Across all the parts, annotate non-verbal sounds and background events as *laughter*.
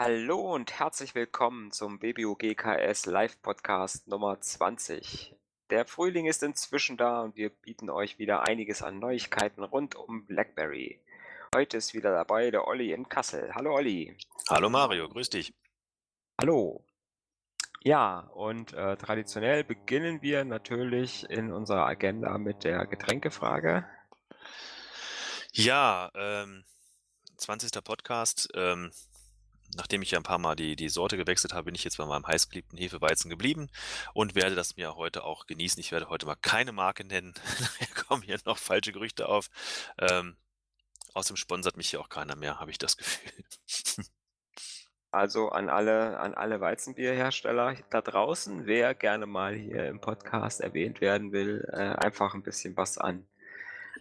Hallo und herzlich willkommen zum BBUGKS Live Podcast Nummer 20. Der Frühling ist inzwischen da und wir bieten euch wieder einiges an Neuigkeiten rund um BlackBerry. Heute ist wieder dabei der Olli in Kassel. Hallo Olli. Hallo Mario, grüß dich. Hallo. Ja, und äh, traditionell beginnen wir natürlich in unserer Agenda mit der Getränkefrage. Ja, ähm, 20. Podcast. Ähm, nachdem ich ja ein paar Mal die, die Sorte gewechselt habe, bin ich jetzt bei meinem heißgeliebten Hefeweizen geblieben und werde das mir heute auch genießen. Ich werde heute mal keine Marke nennen. *laughs* Daher kommen hier noch falsche Gerüchte auf. Ähm, außerdem sponsert mich hier auch keiner mehr, habe ich das *laughs* Gefühl. Also an alle, an alle Weizenbierhersteller da draußen, wer gerne mal hier im Podcast erwähnt werden will, äh, einfach ein bisschen was an,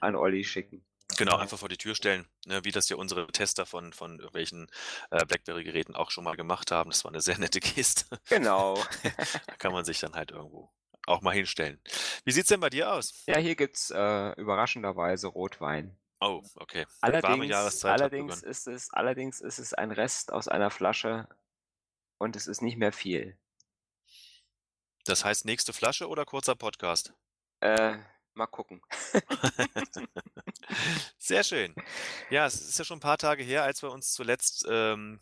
an Olli schicken. Genau, einfach vor die Tür stellen, ne, wie das ja unsere Tester von, von irgendwelchen äh, BlackBerry-Geräten auch schon mal gemacht haben. Das war eine sehr nette Geste. Genau. *laughs* da kann man sich dann halt irgendwo auch mal hinstellen. Wie sieht's denn bei dir aus? Ja, hier gibt's äh, überraschenderweise Rotwein. Oh, okay. Allerdings, Warme Jahreszeit allerdings ist es, allerdings ist es ein Rest aus einer Flasche und es ist nicht mehr viel. Das heißt nächste Flasche oder kurzer Podcast? Äh, Mal gucken. *laughs* Sehr schön. Ja, es ist ja schon ein paar Tage her, als wir uns zuletzt ähm,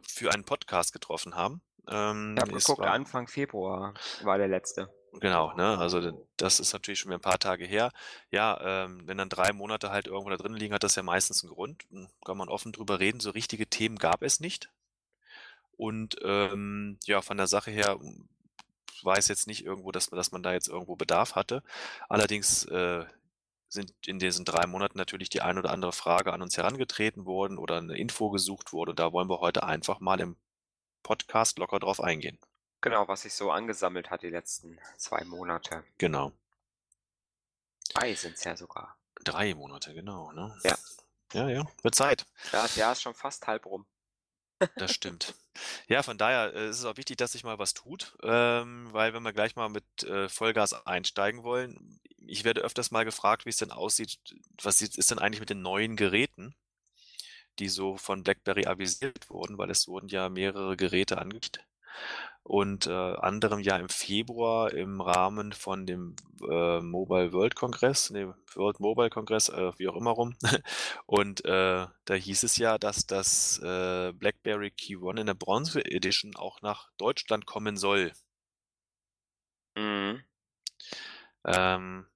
für einen Podcast getroffen haben. Ähm, ich habe geguckt, war, Anfang Februar war der letzte. Genau, ne? Also das ist natürlich schon ein paar Tage her. Ja, ähm, wenn dann drei Monate halt irgendwo da drin liegen, hat das ja meistens einen Grund. Kann man offen drüber reden. So richtige Themen gab es nicht. Und ähm, ja, von der Sache her weiß jetzt nicht irgendwo, dass, dass man da jetzt irgendwo Bedarf hatte. Allerdings äh, sind in diesen drei Monaten natürlich die ein oder andere Frage an uns herangetreten worden oder eine Info gesucht wurde. Und da wollen wir heute einfach mal im Podcast locker drauf eingehen. Genau, was sich so angesammelt hat die letzten zwei Monate. Genau. Drei sind es ja sogar. Drei Monate, genau. Ne? Ja. Ja, ja, wird Zeit. Ja, das Jahr ist schon fast halb rum. Das stimmt. Ja, von daher äh, ist es auch wichtig, dass sich mal was tut, ähm, weil wenn wir gleich mal mit äh, Vollgas einsteigen wollen, ich werde öfters mal gefragt, wie es denn aussieht, was ist denn eigentlich mit den neuen Geräten, die so von BlackBerry avisiert wurden, weil es wurden ja mehrere Geräte angekündigt und äh, anderem ja im Februar im Rahmen von dem äh, Mobile World Kongress, nee, World Mobile Kongress, äh, wie auch immer rum. *laughs* Und äh, da hieß es ja, dass das äh, BlackBerry Key One in der Bronze Edition auch nach Deutschland kommen soll. Mhm. Ähm,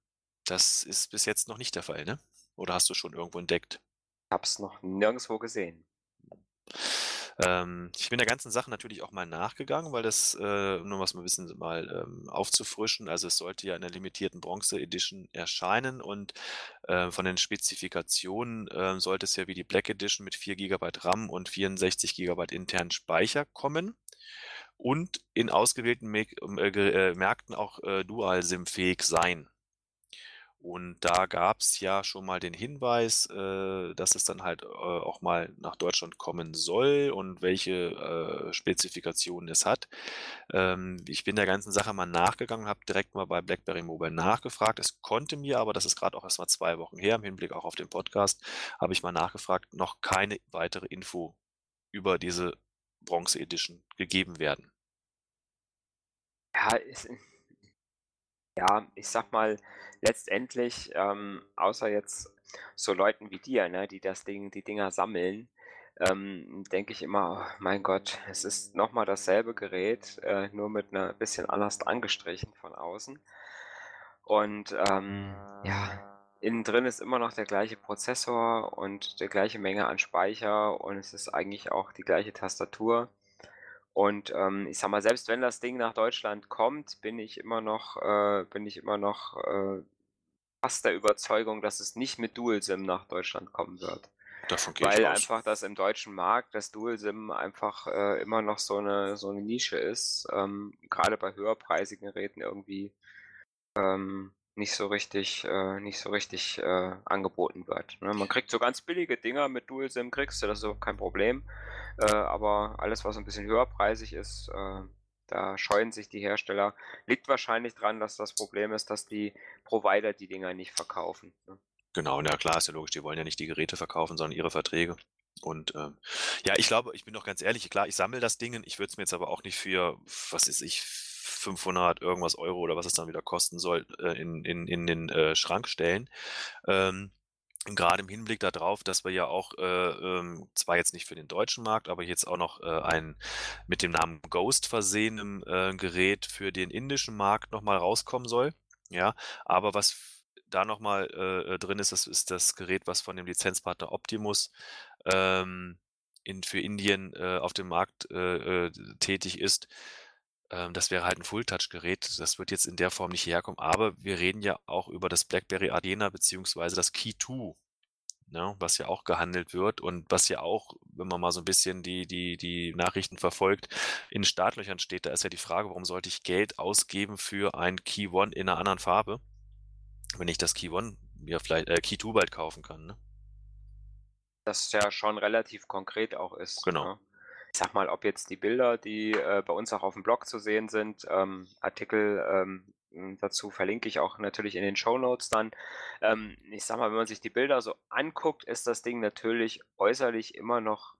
das ist bis jetzt noch nicht der Fall, ne? Oder hast du schon irgendwo entdeckt? Ich hab's noch nirgendwo gesehen. Ähm, ich bin der ganzen Sache natürlich auch mal nachgegangen, weil das, äh, nur was ein bisschen mal ähm, aufzufrischen, also es sollte ja in der limitierten Bronze Edition erscheinen und äh, von den Spezifikationen äh, sollte es ja wie die Black Edition mit 4 GB RAM und 64 GB internen Speicher kommen und in ausgewählten äh, äh, Märkten auch äh, Dual-SIM-fähig sein. Und da gab's ja schon mal den Hinweis, äh, dass es dann halt äh, auch mal nach Deutschland kommen soll und welche äh, Spezifikationen es hat. Ähm, ich bin der ganzen Sache mal nachgegangen, habe direkt mal bei BlackBerry Mobile nachgefragt. Es konnte mir, aber das ist gerade auch erst mal zwei Wochen her, im Hinblick auch auf den Podcast, habe ich mal nachgefragt, noch keine weitere Info über diese Bronze Edition gegeben werden. Ja, ist, ja, ich sag mal, letztendlich, ähm, außer jetzt so Leuten wie dir, ne, die das Ding, die Dinger sammeln, ähm, denke ich immer, oh mein Gott, es ist nochmal dasselbe Gerät, äh, nur mit einer bisschen anders angestrichen von außen. Und ähm, ja, innen drin ist immer noch der gleiche Prozessor und der gleiche Menge an Speicher und es ist eigentlich auch die gleiche Tastatur. Und ähm, ich sag mal, selbst wenn das Ding nach Deutschland kommt, bin ich immer noch, äh, bin ich immer noch äh, fast der Überzeugung, dass es nicht mit Dual-SIM nach Deutschland kommen wird. Davon gehe Weil ich aus. einfach das im deutschen Markt, das Dual-SIM einfach äh, immer noch so eine, so eine Nische ist. Ähm, Gerade bei höherpreisigen Geräten irgendwie ähm, nicht so richtig äh, nicht so richtig, äh, angeboten wird, ne? Man kriegt so ganz billige Dinger mit Dual-SIM kriegst du, das ist so kein Problem. Äh, aber alles, was 'n bisschen höherpreisig ist, äh, da scheuen sich die Hersteller. Liegt wahrscheinlich dran, dass das Problem ist, dass die Provider die Dinger nicht verkaufen, ne? Genau, na klar, ist ja logisch. Die wollen ja nicht die Geräte verkaufen, sondern ihre Verträge. Und, ähm, ja, ich glaube ich bin doch ganz ehrlich, klar, ich sammle das Ding, ich würde es mir jetzt aber auch nicht für, was weiß ich, 500 irgendwas Euro oder was es dann wieder kosten soll, äh, in in in den, äh, Schrank stellen. Ähm, grade im Hinblick da drauf, dass wir ja auch, äh, ähm, zwar jetzt nicht für den deutschen Markt, aber jetzt auch noch, äh, ein mit dem Namen Ghost versehenem, äh, Gerät für den indischen Markt noch mal rauskommen soll, ja? Aber was da noch mal, äh, äh, drin ist, das ist das Gerät, was von dem Lizenzpartner Optimus, ähm, in für Indien, äh, auf dem Markt, äh, äh, tätig ist. Ähm, das wäre halt 'n Full-Touch-Gerät. Das wird jetzt in der Form nicht hierher kommen, aber wir reden ja auch über das BlackBerry Arena beziehungsweise das Key 2, ne, was ja auch gehandelt wird und was ja auch, wenn man mal so 'n bisschen die die die Nachrichten verfolgt, in Startlöchern steht. Da ist ja die Frage: „Warum sollte ich Geld ausgeben für ein Key 1 in 'ner anderen Farbe, wenn ich das Key 1 mir vielleicht äh, Key 2 bald kaufen kann“, ne? Das ja schon relativ konkret auch ist, Genau. ne? Ich sage mal, ob jetzt die Bilder, die, äh, bei uns auch aufm Blog zu sehen sind, ähm, Artikel, ähm, hm, dazu verlinke ich auch natürlich in den Shownotes dann. Ähm, ich sage mal, wenn man sich die Bilder so anguckt, ist das Ding natürlich äußerlich immer noch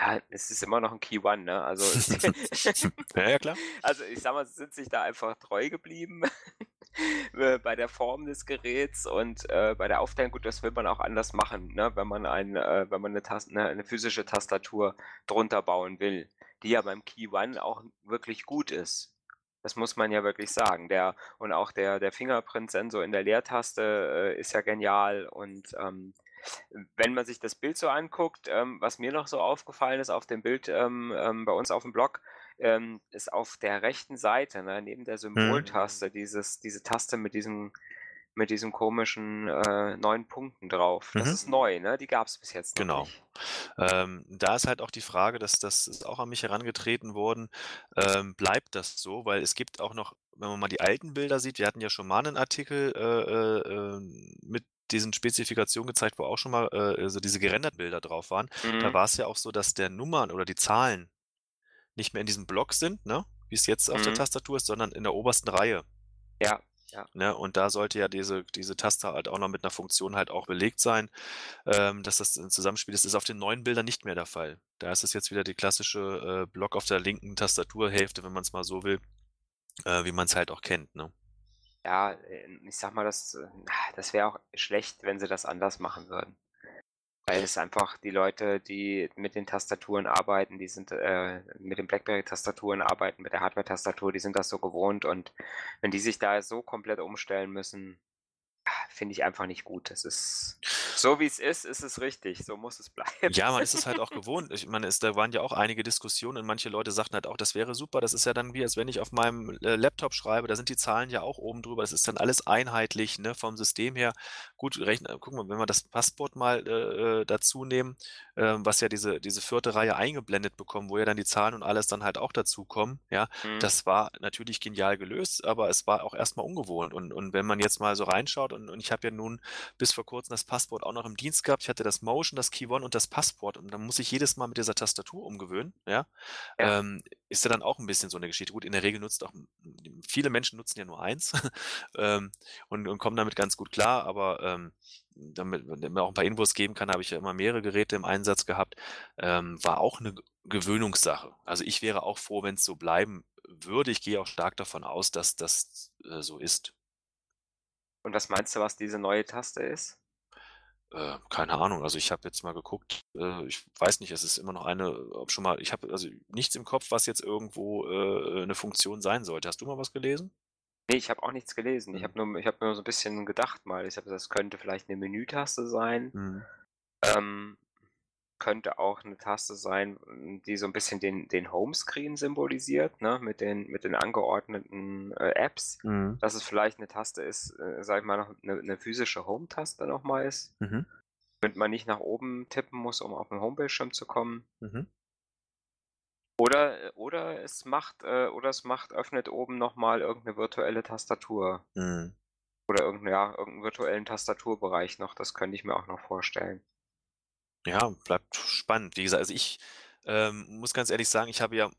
ja, es ist immer noch 'n Key 1, ne? Also, *laughs* *laughs* Ja, ja, klar. also, ich sage mal, sie sind sich da einfach treu geblieben, *laughs* *laughs* bei der Form des Geräts und, äh, bei der Aufteilung. Gut, das will man auch anders machen, ne, wenn man ein äh, wenn man 'ne Tas 'ne 'ne physische Tastatur drunter bauen will, die ja beim Key 1 auch wirklich gut ist. Das muss man ja wirklich sagen. Der und auch der der Fingerprint-Sensor in der Leertaste, äh, ist ja genial und, ähm, wenn man sich das Bild so anguckt, ähm, was mir noch so aufgefallen ist auf dem Bild, ähm, ähm, bei uns aufm Blog, ähm, ist auf der rechten Seite, ne, neben der Mhm. Symboltaste dieses diese Taste mit diesem mit diesem komischen, äh, 9 Punkten drauf. Das Mhm. ist neu, ne? Die gab's bis jetzt noch Genau. nicht. Ähm, da ist halt auch die Frage, dass das ist auch an mich herangetreten worden, ähm, bleibt das so? Weil es gibt auch noch wenn man mal die alten Bilder sieht wir hatten ja schon mal 'nen Artikel, äh, äh, ähm, mit diesen Spezifikationen gezeigt, wo auch schon mal, äh, so diese gerenderten Bilder drauf waren. Da Mhm. war's ja auch so, dass der Nummern oder die Zahlen nicht mehr in diesem Block sind, ne, wie's jetzt auf der Mhm. Tastatur ist, sondern in der obersten Reihe. Ja, ja. Ne, und da sollte ja diese diese Taste halt auch noch mit 'ner Funktion halt auch belegt sein, ähm, dass das 'n Zusammenspiel ist. Ist auf den neuen Bildern nicht mehr der Fall. Da ist es jetzt wieder die klassische, äh, Block auf der linken Tastaturhälfte, wenn man's mal so will, äh, wie man's halt auch kennt, ne? Ja, äh, ich sage mal, das äh, das wäre auch schlecht, wenn sie das anders machen würden. Weil es einfach die Leute, die mit den Tastaturen arbeiten, die sind, äh mit den BlackBerry-Tastaturen arbeiten, mit der Hardware-Tastatur, die sind das so gewohnt. Und wenn die sich da so komplett umstellen müssen, finde ich einfach nicht gut. Das ist so wie's ist, ist es richtig. So muss es bleiben. Ja, man ist es halt auch *laughs* gewohnt. Ich meine, es da waren ja auch einige Diskussionen und manche Leute sagten halt auch: „Das wäre super. Das ist ja dann wie, als wenn ich auf meinem, äh, Laptop schreibe, da sind die Zahlen ja auch oben drüber. Es ist dann alles einheitlich, ne, vom System her.“ Gut, rechne guck mal, wenn wir das Passport mal, äh, äh, dazu nehmen, ähm, was ja diese diese 4. Reihe eingeblendet bekommen, wo ja dann die Zahlen und alles dann halt auch dazukommen, ja? Mhm. Das war natürlich genial gelöst, aber es war auch erst mal ungewohnt. Und und wenn man jetzt mal so reinschaut und und ich habe ja nun bis vor Kurzem das Passport auch noch im Dienst gehabt. Ich hatte das Motion, das Key 1 und das Passport und dann muss ich jedes Mal mit dieser Tastatur umgewöhnen, ja? Ja. Ähm, ist ja dann auch 'n bisschen so 'ne Geschichte. Gut, in der Regel nutzt auch viele Menschen nutzen ja nur eins, *laughs* ähm, und und kommen damit ganz gut klar, aber, ähm, damit man mir auch 'n paar Infos geben kann, habe ich ja immer mehrere Geräte im Einsatz gehabt. Ähm, war auch 'ne G Gewöhnungssache. Also, ich wäre auch froh, wenn's so bleiben würde. Ich gehe auch stark davon aus, dass das, äh, so ist. Und was meinst du, was diese neue Taste ist? Äh, keine Ahnung. Also, ich habe jetzt mal geguckt. Äh, ich weiß nicht, es ist immer noch eine ob schon mal ich habe, also, nichts im Kopf, was jetzt irgendwo, äh, äh, 'ne Funktion sein sollte. Hast du mal was gelesen? Ne, ich habe auch nichts gelesen. Ich Mhm. habe nur ich habe nur so 'n bisschen gedacht mal. Ich habe das könnte vielleicht 'ne Menütaste sein. Mhm. Ähm, könnte auch 'ne Taste sein, hm, die so 'n bisschen den den Homescreen symbolisiert, ne, mit den mit den angeordneten, äh, Apps. Mhm. Dass es vielleicht 'ne Taste ist, äh, sage ich mal, noch 'ne 'ne physische Home-Taste noch mal ist. Mhm. Damit man nicht nach oben tippen muss, um auf 'n Homebildschirm zu kommen. Mhm. Oder äh, oder es macht äh, oder es macht öffnet oben noch mal irgend 'ne virtuelle Tastatur. Mhm. Oder im virtuellen Tastaturbereich noch. Das könnte ich mir auch noch vorstellen. Ja, bleibt spannend. Wie gesagt, also ich, ähm, muss ganz ehrlich sagen, ich habe ja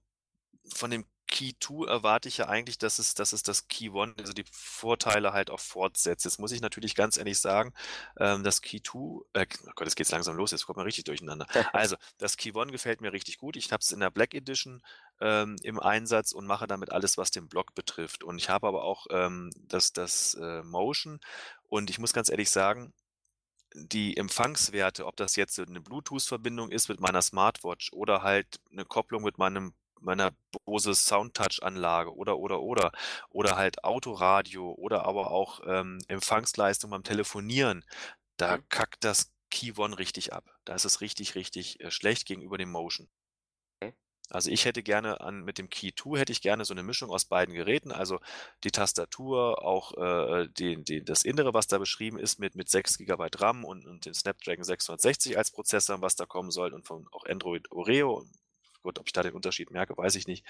von dem Key 2 erwarte ich ja eigentlich, dass es dass es das Key 1, also die Vorteile halt auch fortsetzt. Jetzt muss ich natürlich ganz ehrlich sagen, ähm, das Key 2 äh, oh Gott, jetzt geht's langsam los, jetzt kommt man richtig durcheinander. *laughs* Also, das Key 1 gefällt mir richtig gut. Ich habe es in der Black Edition, ähm, im Einsatz und mache damit alles, was den Block betrifft. Und ich habe aber auch, ähm, das das, äh, Motion und ich muss ganz ehrlich sagen, die Empfangswerte, ob das jetzt eine Bluetooth-Verbindung ist mit meiner Smartwatch oder halt eine Kopplung mit meinem meiner Bose Soundtouch-Anlage oder, oder, oder. Oder halt Autoradio oder aber auch ähm, Empfangsleistung beim Telefonieren. Da kackt das Key One richtig ab. Da ist es richtig, richtig äh, schlecht gegenüber dem Motion. Also ich hätte gerne an mit dem Key 2 hätte ich gerne so eine Mischung aus beiden Geräten, also die Tastatur, auch äh, die, die, das Innere, was da beschrieben ist, mit, mit 6 GB RAM und, und den Snapdragon 660 als Prozessor, was da kommen soll, und von auch Android Oreo. Gut, ob ich da den Unterschied merke, weiß ich nicht.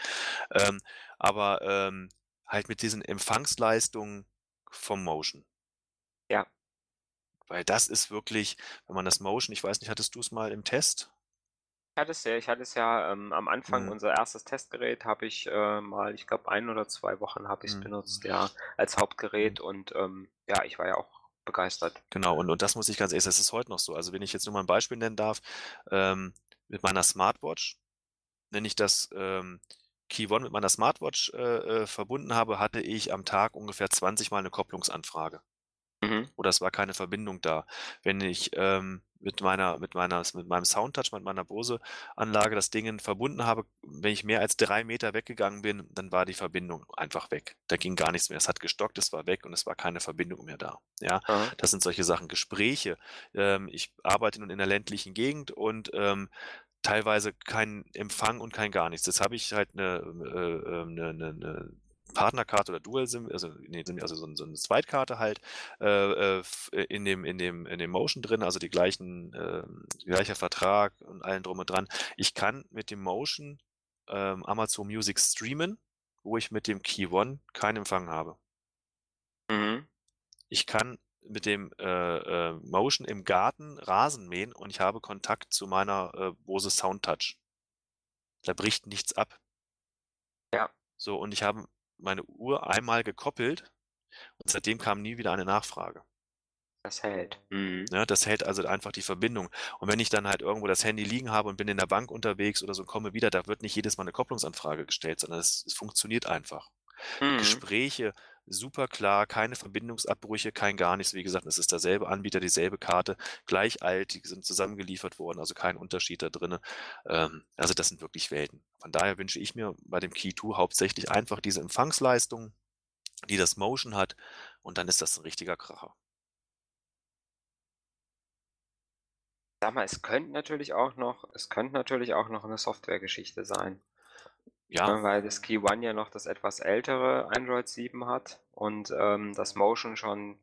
Ähm, aber ähm, halt mit diesen Empfangsleistungen vom Motion. Ja. Weil das ist wirklich, wenn man das Motion, ich weiß nicht, hattest du es mal im Test? Ich hatte es ja, ich hatte es ja ähm, am Anfang, Mhm. unser erstes Testgerät habe ich äh, mal, ich glaube, ein oder zwei Wochen habe ich es Mhm. benutzt, ja, als Hauptgerät und ähm, ja, ich war ja auch begeistert. Genau, und, und das muss ich ganz ehrlich, das ist heute noch so. Also wenn ich jetzt nur mal ein Beispiel nennen darf, ähm, mit meiner Smartwatch, wenn ich das ähm, Key One mit meiner Smartwatch äh, äh, verbunden habe, hatte ich am Tag ungefähr 20 Mal eine Kopplungsanfrage. Mhm. Oder es war keine Verbindung da. Wenn ich ähm, mit meiner, mit meiner, mit meinem Soundtouch, mit meiner Bose-Anlage das Ding verbunden habe, wenn ich mehr als drei Meter weggegangen bin, dann war die Verbindung einfach weg. Da ging gar nichts mehr. Es hat gestockt, es war weg und es war keine Verbindung mehr da. Ja, Aha. das sind solche Sachen. Gespräche. Ähm, ich arbeite nun in der ländlichen Gegend und ähm, teilweise kein Empfang und kein gar nichts. Jetzt habe ich halt eine, äh, eine, eine, eine Partnerkarte oder Dual SIM, also, nee, also so, so eine Zweitkarte halt äh, äh, in dem in dem in dem Motion drin, also die gleichen äh, gleicher Vertrag und allen drum und dran. Ich kann mit dem Motion ähm, Amazon Music streamen, wo ich mit dem Key One keinen Empfang habe. Mhm. Ich kann mit dem äh, äh, Motion im Garten Rasen mähen und ich habe Kontakt zu meiner äh, Bose Soundtouch. Da bricht nichts ab. Ja. So, und ich habe meine Uhr einmal gekoppelt und seitdem kam nie wieder eine Nachfrage. Das hält. Mhm. Ne, das hält also einfach die Verbindung. Und wenn ich dann halt irgendwo das Handy liegen habe und bin in der Bank unterwegs oder so und komme wieder, da wird nicht jedes Mal eine Kopplungsanfrage gestellt, sondern es, es funktioniert einfach. Mhm. Gespräche super klar, keine Verbindungsabbrüche, kein gar nichts. Wie gesagt, es ist derselbe Anbieter, dieselbe Karte, gleich alt, die sind zusammengeliefert worden, also kein Unterschied da drin. Ähm, also das sind wirklich Welten. Von daher wünsche ich mir bei dem Key 2 hauptsächlich einfach diese Empfangsleistung, die das Motion hat und dann ist das ein richtiger Kracher. Sag mal, es könnte natürlich auch noch, es könnte natürlich auch noch eine Softwaregeschichte sein. Ja, Ne, weil das Key One ja noch das etwas ältere Android 7 hat und ähm, das Motion schon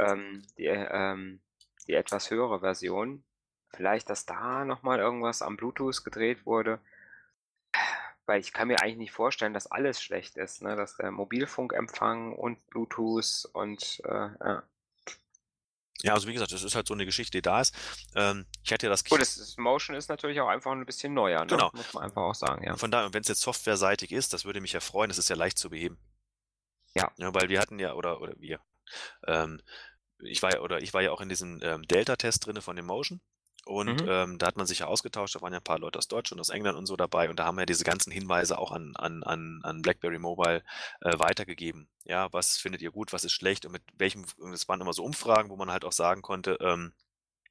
ähm, die, ähm, die etwas höhere Version. Vielleicht, dass da nochmal irgendwas am Bluetooth gedreht wurde. Weil ich kann mir eigentlich nicht vorstellen, dass alles schlecht ist, ne? Dass der Mobilfunkempfang und Bluetooth und äh, ja. Ja, also wie gesagt, das ist halt so eine Geschichte, die da ist. Ähm, ich hatte ja das Gut, das, das Motion ist natürlich auch einfach ein bisschen neuer, ne? Genau. Muss man einfach auch sagen, ja. Von daher, wenn es jetzt softwareseitig ist, das würde mich ja freuen, das ist ja leicht zu beheben. Ja. ja weil wir hatten ja, oder, oder wir, ähm, ich war ja, oder ich war ja auch in diesem ähm, Delta-Test drinne von dem Motion. Und Mhm. ähm, da hat man sich ja ausgetauscht, da waren ja ein paar Leute aus Deutschland, aus England und so dabei und da haben wir diese ganzen Hinweise auch an, an, an, an BlackBerry Mobile äh, weitergegeben. Ja, was findet ihr gut, was ist schlecht und mit welchem, es waren immer so Umfragen, wo man halt auch sagen konnte, ähm,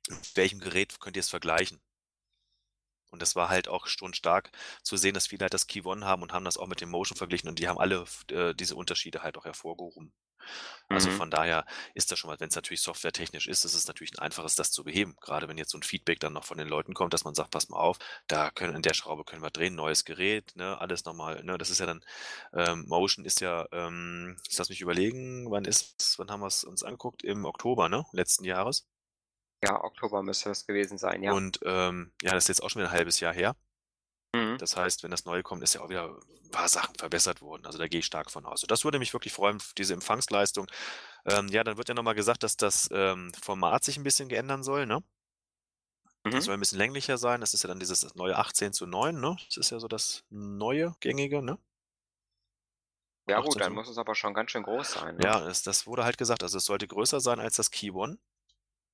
mit welchem Gerät könnt ihr es vergleichen? Und das war halt auch schon stark zu sehen, dass viele halt das Key One haben und haben das auch mit dem Motion verglichen und die haben alle äh, diese Unterschiede halt auch hervorgehoben. Also Mhm. von daher ist das schon mal, wenn es natürlich softwaretechnisch ist, ist es natürlich ein einfaches, das zu beheben. Gerade wenn jetzt so ein Feedback dann noch von den Leuten kommt, dass man sagt, pass mal auf, da können, in der Schraube können wir drehen, neues Gerät, ne, alles nochmal, ne, das ist ja dann, ähm, Motion ist ja, ähm, ich lass mich überlegen, wann ist, wann haben wir es uns angeguckt? Im Oktober, ne, letzten Jahres. Ja, Oktober müsste das gewesen sein, ja. Und ähm, ja, das ist jetzt auch schon wieder ein halbes Jahr her. Mhm. Das heißt, wenn das Neue kommt, ist ja auch wieder 'n paar Sachen verbessert worden. Also, da gehe ich stark von aus. Und das würde mich wirklich freuen, diese Empfangsleistung. Ähm, ja, dann wird ja noch mal gesagt, dass das, ähm, Format sich 'n bisschen geändern soll, ne? Das Mhm. soll 'n bisschen länglicher sein. Das ist ja dann dieses neue 18:9, ne? Das ist ja so das neue Gängige, ne? Ja gut, 18 dann zu muss es aber schon ganz schön groß sein, ne? Ja, das das wurde halt gesagt. Also, es sollte größer sein als das Key One.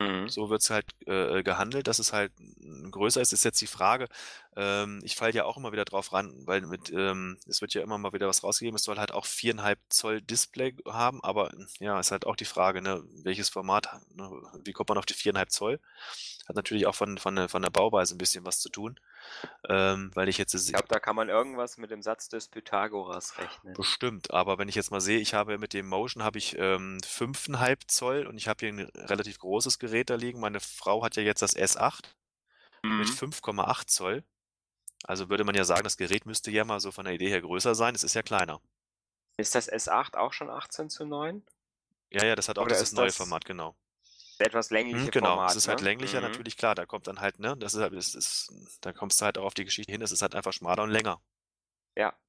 Mhm. So wird's halt, äh, äh, gehandelt, dass es halt, hm, größer ist. Ist jetzt die Frage ähm, ich falle ja auch immer wieder drauf ran, weil mit ähm, es wird ja immer mal wieder was rausgegeben. Es soll halt auch 4,5 Zoll Display haben, aber, hm, ja, ist halt auch die Frage, ne, welches Format, ne? Wie kommt man auf die 4,5 Zoll? Hat natürlich auch von von der von der Bauweise 'n bisschen was zu tun, ähm, weil ich jetzt Ich glaube, da kann man irgendwas mit dem Satz des Pythagoras rechnen. Bestimmt, aber wenn ich jetzt mal sehe, ich habe mit dem Motion habe ich, ähm, 5,5 Zoll und ich habe hier 'n relativ großes Gerät da liegen. Meine Frau hat ja jetzt das S8 mit Mhm. 5,8 Zoll. Also, würde man ja sagen, das Gerät müsste ja mal so von der Idee her größer sein. Es ist ja kleiner. Ist das S8 auch schon 18:9? Ja, ja, das hat auch Oder dieses neue das Format, genau. etwas längliche Mhm, genau. Format, Es ist halt ne? länglicher, Mhm. natürlich klar, da kommt dann halt, ne das ist halt das ist da kommst du halt auch auf die Geschichte hin, es ist halt einfach schmaler und länger. Ja.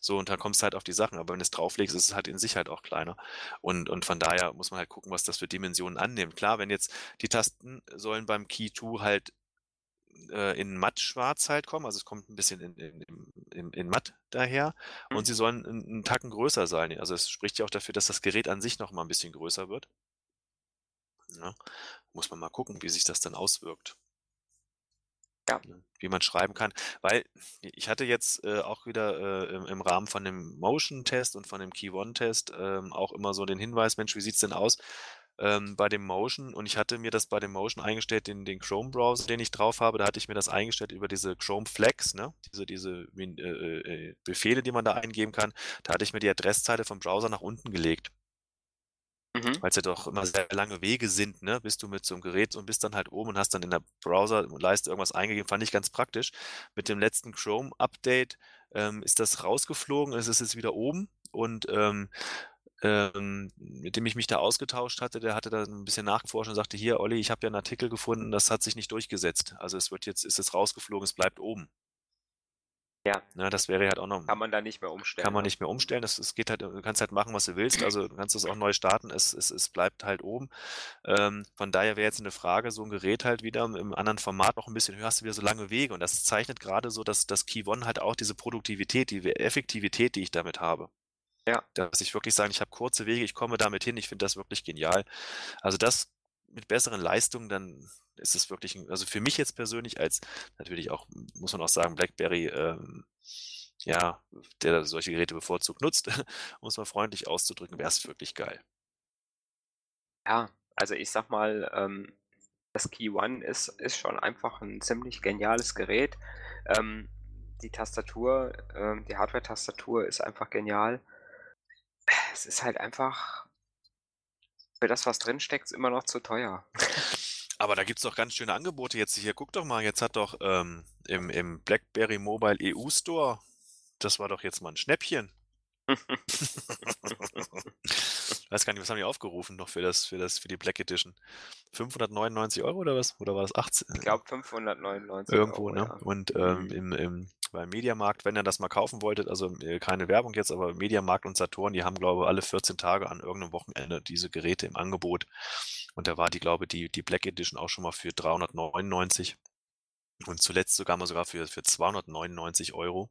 So, und dann kommst du halt auf die Sachen, aber wenn du's drauflegst, ist es halt in sich halt auch kleiner. Und und von daher muss man halt gucken, was das für Dimensionen annimmt. Klar, wenn jetzt die Tasten sollen beim Key 2 halt, äh, in mattschwarz halt kommen, also, es kommt 'n bisschen in in in in matt daher und Mhm. sie sollen 'n 'n Tacken größer sein. Also, es spricht ja auch dafür, dass das Gerät an sich noch mal 'n bisschen größer wird. Ne? Muss man mal gucken, wie sich das dann auswirkt. Ja. Ne? Wie man schreiben kann. Weil ich hatte jetzt, äh, auch wieder, äh, im im Rahmen von dem Motion-Test und von dem Key One-Test, ähm, auch immer so den Hinweis: „Mensch, wie sieht's denn aus, ähm, bei dem Motion?“ Und ich hatte mir das bei dem Motion eingestellt, den den Chrome-Browser, den ich drauf habe, da hatte ich mir das eingestellt über diese Chrome Flags, ne? Diese diese äh, äh, Befehle, die man da eingeben kann. Da hatte ich mir die Adresszeile vom Browser nach unten gelegt. Mhm. Weil's ja doch immer sehr lange Wege sind, ne, bis du mit so 'nem Gerät und bist dann halt oben und hast dann in der Browserleiste irgendwas eingegeben. Fand ich ganz praktisch. Mit dem letzten Chrome-Update, ähm, ist das rausgeflogen, es ist jetzt wieder oben und, ähm, ähm, mit dem ich mich da ausgetauscht hatte, der hatte da 'n bisschen nachgeforscht und sagte: „Hier, Olli, ich habe ja 'n Artikel gefunden, das hat sich nicht durchgesetzt. Also, es wird jetzt ist jetzt rausgeflogen, es bleibt oben.“ Ja. Ne, das wäre halt auch noch Kann man da nicht mehr umstellen, kann man ne? nicht mehr umstellen. Das es geht halt du kannst halt machen, was du willst. Also, du kannst es auch neu starten. Es es es bleibt halt oben. Ähm, von daher wäre jetzt 'ne Frage, so 'n Gerät halt wieder im anderen Format noch 'n bisschen höher hast du wieder so lange Wege und das zeichnet grade so das das Key One halt auch diese Produktivität, die Effektivität, die ich damit habe. Ja. Dass ich wirklich sage: „Ich habe kurze Wege, ich komme damit hin.“ Ich finde das wirklich genial. Also, das mit besseren Leistungen, dann ist es wirklich 'n also, für mich jetzt persönlich als natürlich auch, muss man auch sagen, BlackBerry, ähm, ja, der solche Geräte bevorzugt nutzt, *laughs* um's mal freundlich auszudrücken, wär's wirklich geil. Ja, also, ich sage mal, ähm, das Key One ist ist schon einfach 'n ziemlich geniales Gerät. Ähm, die Tastatur ähm, die Hardware-Tastatur ist einfach genial. Es ist halt einfach für das, was drinsteckt, immer noch zu teuer. Aber da gibt's doch ganz schöne Angebote jetzt hier. Guck doch mal, jetzt hat doch, ähm, im im BlackBerry Mobile EU Store das war doch jetzt mal 'n Schnäppchen. *laughs* Weiß gar nicht, was haben die aufgerufen noch für das für das für die Black Edition? 599 € oder was? Oder war das 18 Ich glaube 599 Irgendwo, €, ne? ja. Und, ähm, Mhm. im im beim Mediamarkt, wenn ihr das mal kaufen wolltet, also, äh, keine Werbung jetzt, aber Mediamarkt und Saturn, die haben, glaube, alle 14 Tage an irgend 'nem Wochenende diese Geräte im Angebot. Und da war die, glaube die die Black Edition auch schon mal für 399 und zuletzt sogar mal sogar für für 299 €.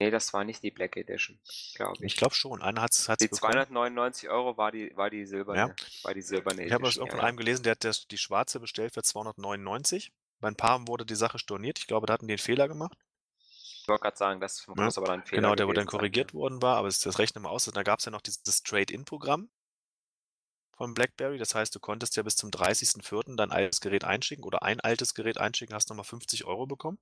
Ne, das war nicht die Black Edition, glaube Ich ich. glaube schon. Einer hat's hat's Die bekommen. 299 € war die war die Ja. silberne war die silberne Ich habe das irgendwo ja, von ja. einem gelesen, der hat das die schwarze bestellt für 299. Bei 'n paar wurde die Sache storniert. Ich glaube, da hatten die 'n Fehler gemacht. Ich wollte grad sagen, das Ne? muss aber dann Fehler Genau, der wo dann sein, korrigiert ja. worden war, aber das das mal aus. Da gab's ja noch dieses Trade-in-Programm von BlackBerry. Das heißt, du konntest ja bis zum 30.04. dein altes Gerät einschicken oder ein altes Gerät einschicken, hast noch mal 50 € bekommen.